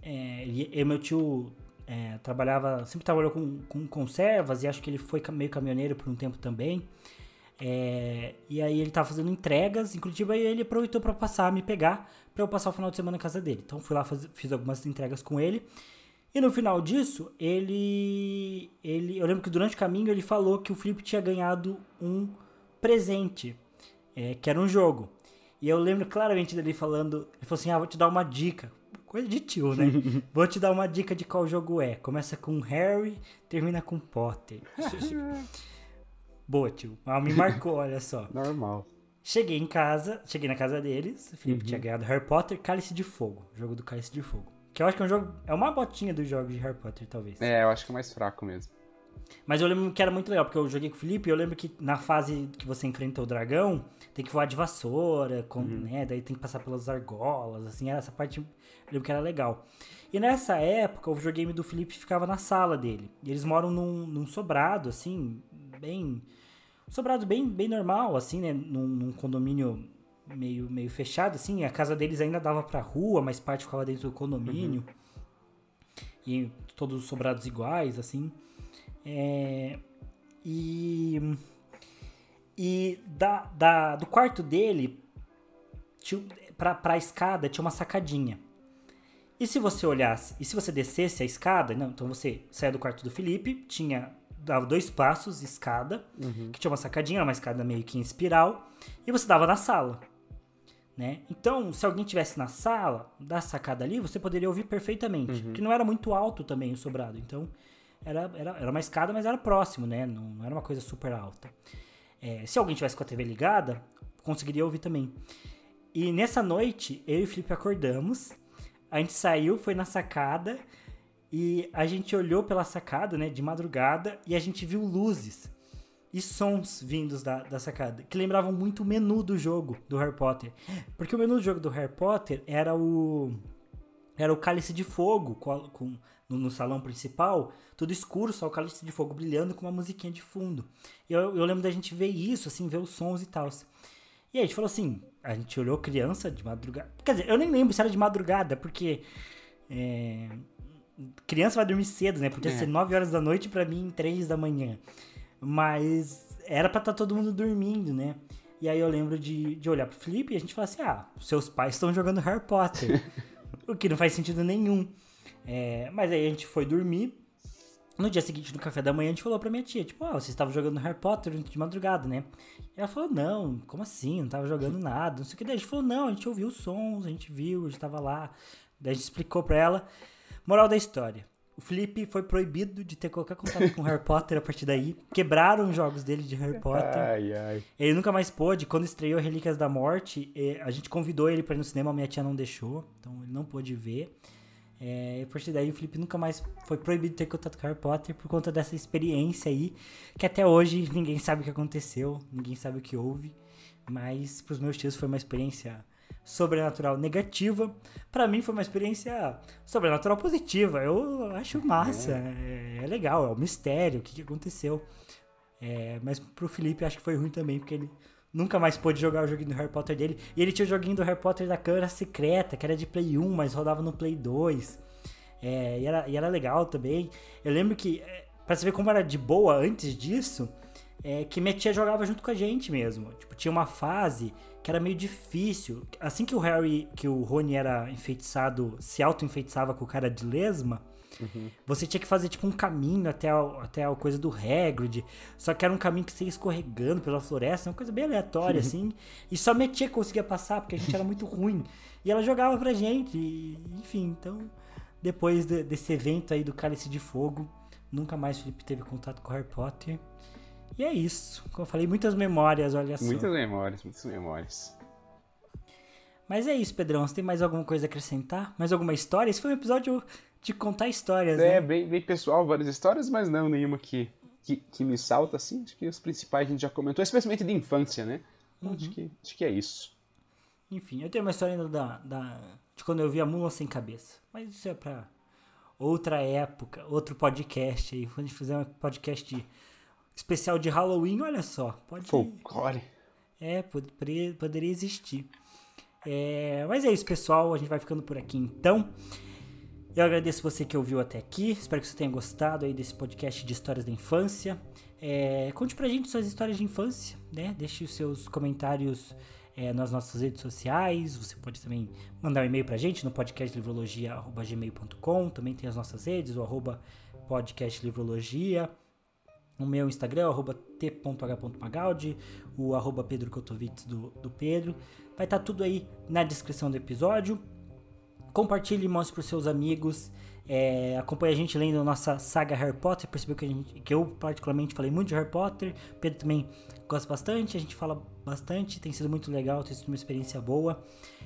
É, e, e meu tio é, trabalhava, sempre trabalhou com, com conservas e acho que ele foi meio caminhoneiro por um tempo também. É, e aí ele tava fazendo entregas em Curitiba e ele aproveitou para passar, me pegar, para eu passar o final de semana na casa dele. Então fui lá, faz, fiz algumas entregas com ele. E no final disso, ele, ele. Eu lembro que durante o caminho ele falou que o Felipe tinha ganhado um presente, é, que era um jogo. E eu lembro claramente dele falando. Ele falou assim: Ah, vou te dar uma dica. Coisa de tio, né? <laughs> vou te dar uma dica de qual jogo é. Começa com Harry, termina com Potter. <laughs> Boa, tio. Ah, me marcou, <laughs> olha só. Normal. Cheguei em casa, cheguei na casa deles. O Felipe uhum. tinha ganhado Harry Potter, Cálice de Fogo. Jogo do Cálice de Fogo. Que eu acho que é um jogo. É uma botinha dos jogos de Harry Potter, talvez. É, eu acho que é mais fraco mesmo. Mas eu lembro que era muito legal, porque eu joguei com o Felipe e eu lembro que na fase que você enfrenta o dragão, tem que voar de vassoura, com, uhum. né? Daí tem que passar pelas argolas, assim, essa parte eu lembro que era legal. E nessa época, o videogame do Felipe ficava na sala dele. E eles moram num, num sobrado, assim, bem sobrado bem, bem normal, assim, né? Num, num, condomínio meio, meio fechado, assim. A casa deles ainda dava pra rua, mas parte ficava dentro do condomínio. Uhum. E todos os sobrados iguais, assim. É, e. E da, da, do quarto dele, tinha, pra, pra escada, tinha uma sacadinha. E se você olhasse, e se você descesse a escada, não, então você saia do quarto do Felipe, tinha dava dois passos, escada, uhum. que tinha uma sacadinha, uma escada meio que em espiral, e você dava na sala. Né? Então, se alguém tivesse na sala, da sacada ali, você poderia ouvir perfeitamente. Uhum. Que não era muito alto também o sobrado. Então, era, era, era uma escada, mas era próximo, né? Não, não era uma coisa super alta. É, se alguém tivesse com a TV ligada, conseguiria ouvir também. E nessa noite, eu e o Felipe acordamos. A gente saiu, foi na sacada e a gente olhou pela sacada, né, de madrugada, e a gente viu luzes e sons vindos da, da sacada, que lembravam muito o menu do jogo do Harry Potter. Porque o menu do jogo do Harry Potter era o. Era o cálice de fogo com, com no, no, salão principal, tudo escuro, só o cálice de fogo brilhando com uma musiquinha de fundo. E eu, eu lembro da gente ver isso, assim, ver os sons e tal. E aí a gente falou assim, a gente olhou criança de madrugada. Quer dizer, eu nem lembro se era de madrugada, porque. É, criança vai dormir cedo, né? Podia é. ser 9 horas da noite para mim 3 da manhã. Mas era para estar tá todo mundo dormindo, né? E aí eu lembro de, de olhar pro Felipe e a gente falar assim: ah, seus pais estão jogando Harry Potter. <laughs> o que não faz sentido nenhum. É, mas aí a gente foi dormir. No dia seguinte, no café da manhã, a gente falou pra minha tia, tipo, ah, vocês estavam jogando Harry Potter de madrugada, né? E ela falou, não, como assim? Não tava jogando nada, não sei o que. Daí a gente falou, não, a gente ouviu os sons, a gente viu, a gente tava lá. Daí a gente explicou pra ela. Moral da história. O Felipe foi proibido de ter qualquer contato com Harry Potter a partir daí. Quebraram os jogos dele de Harry Potter. Ai, ai. Ele nunca mais pôde. Quando estreou Relíquias da Morte, a gente convidou ele para ir no cinema, a minha tia não deixou. Então ele não pôde ver. É, a partir daí o Felipe nunca mais foi proibido de ter contato com Harry Potter por conta dessa experiência aí. Que até hoje ninguém sabe o que aconteceu, ninguém sabe o que houve. Mas pros meus tios foi uma experiência sobrenatural negativa, para mim foi uma experiência sobrenatural positiva. Eu acho massa, é, é legal, é o um mistério, o que, que aconteceu. É, mas pro Felipe acho que foi ruim também, porque ele nunca mais pôde jogar o joguinho do Harry Potter dele. E ele tinha o joguinho do Harry Potter da câmera secreta, que era de Play 1, mas rodava no Play 2. É, e, era, e era legal também. Eu lembro que, é, pra você ver como era de boa antes disso, é, que minha tia jogava junto com a gente mesmo. Tipo, tinha uma fase que era meio difícil. Assim que o Harry, que o Rony era enfeitiçado, se auto-enfeitiçava com o cara de lesma, uhum. você tinha que fazer tipo um caminho até a, até a coisa do Hagrid. Só que era um caminho que você ia escorregando pela floresta, uma coisa bem aleatória, <laughs> assim. E só minha tia conseguia passar, porque a gente era muito ruim. E ela jogava pra gente, e, enfim, então... Depois de, desse evento aí do Cálice de Fogo, nunca mais o Felipe teve contato com Harry Potter. E é isso. Como eu falei, muitas memórias, olha só. Muitas memórias, muitas memórias. Mas é isso, Pedrão. Você tem mais alguma coisa a acrescentar? Mais alguma história? Esse foi um episódio de contar histórias, é, né? bem, bem pessoal, várias histórias, mas não nenhuma que, que, que, me salta, assim. Acho que os principais a gente já comentou, especialmente de infância, né? Uhum. Acho, que, acho que é isso. Enfim, eu tenho uma história ainda da, da, de quando eu vi a Mula Sem Cabeça. Mas isso é pra outra época, outro podcast aí. Quando a gente fizer um podcast de especial de Halloween, olha só. Pode. Folclore. É, poderia, poderia existir. É, mas é isso, pessoal. A gente vai ficando por aqui então. Eu agradeço você que ouviu até aqui. Espero que você tenha gostado aí desse podcast de histórias da infância. É, conte pra gente suas histórias de infância, né? Deixe os seus comentários é, nas nossas redes sociais. Você pode também mandar um e-mail pra gente no podcastlivrologia.gmail.com. Também tem as nossas redes, o arroba podcastlivrologia. O meu Instagram é o arroba t.h.magaldi, o arroba Pedro Kotovitz do, do Pedro. Vai estar tá tudo aí na descrição do episódio. Compartilhe e mostre para os seus amigos. É, acompanhe a gente lendo a nossa saga Harry Potter. Percebeu que, gente, que eu, particularmente, falei muito de Harry Potter. Pedro também gosta bastante. A gente fala bastante. Tem sido muito legal, tem sido uma experiência boa.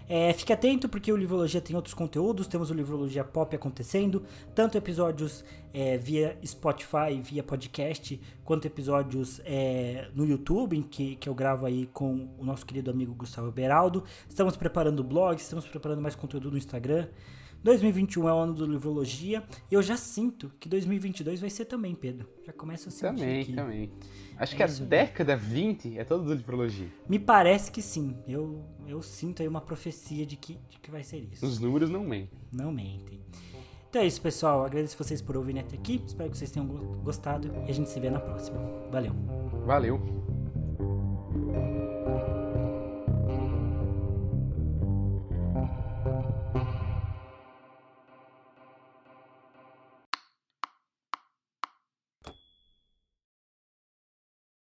É, fique atento porque o Livrologia tem outros conteúdos. Temos o Livrologia Pop acontecendo, tanto episódios é, via Spotify, via podcast, quanto episódios é, no YouTube, em que, que eu gravo aí com o nosso querido amigo Gustavo Beraldo. Estamos preparando blog, estamos preparando mais conteúdo no Instagram. 2021 é o ano do Livrologia. E eu já sinto que 2022 vai ser também, Pedro. Já começa a sentir Também, que... também. Acho é que a década 20 é toda do Livrologia. Me parece que sim. Eu, eu sinto aí uma profecia de que, de que vai ser isso. Os números não mentem. Não mentem. Então é isso, pessoal. Agradeço vocês por ouvirem até aqui. Espero que vocês tenham gostado. E a gente se vê na próxima. Valeu. Valeu.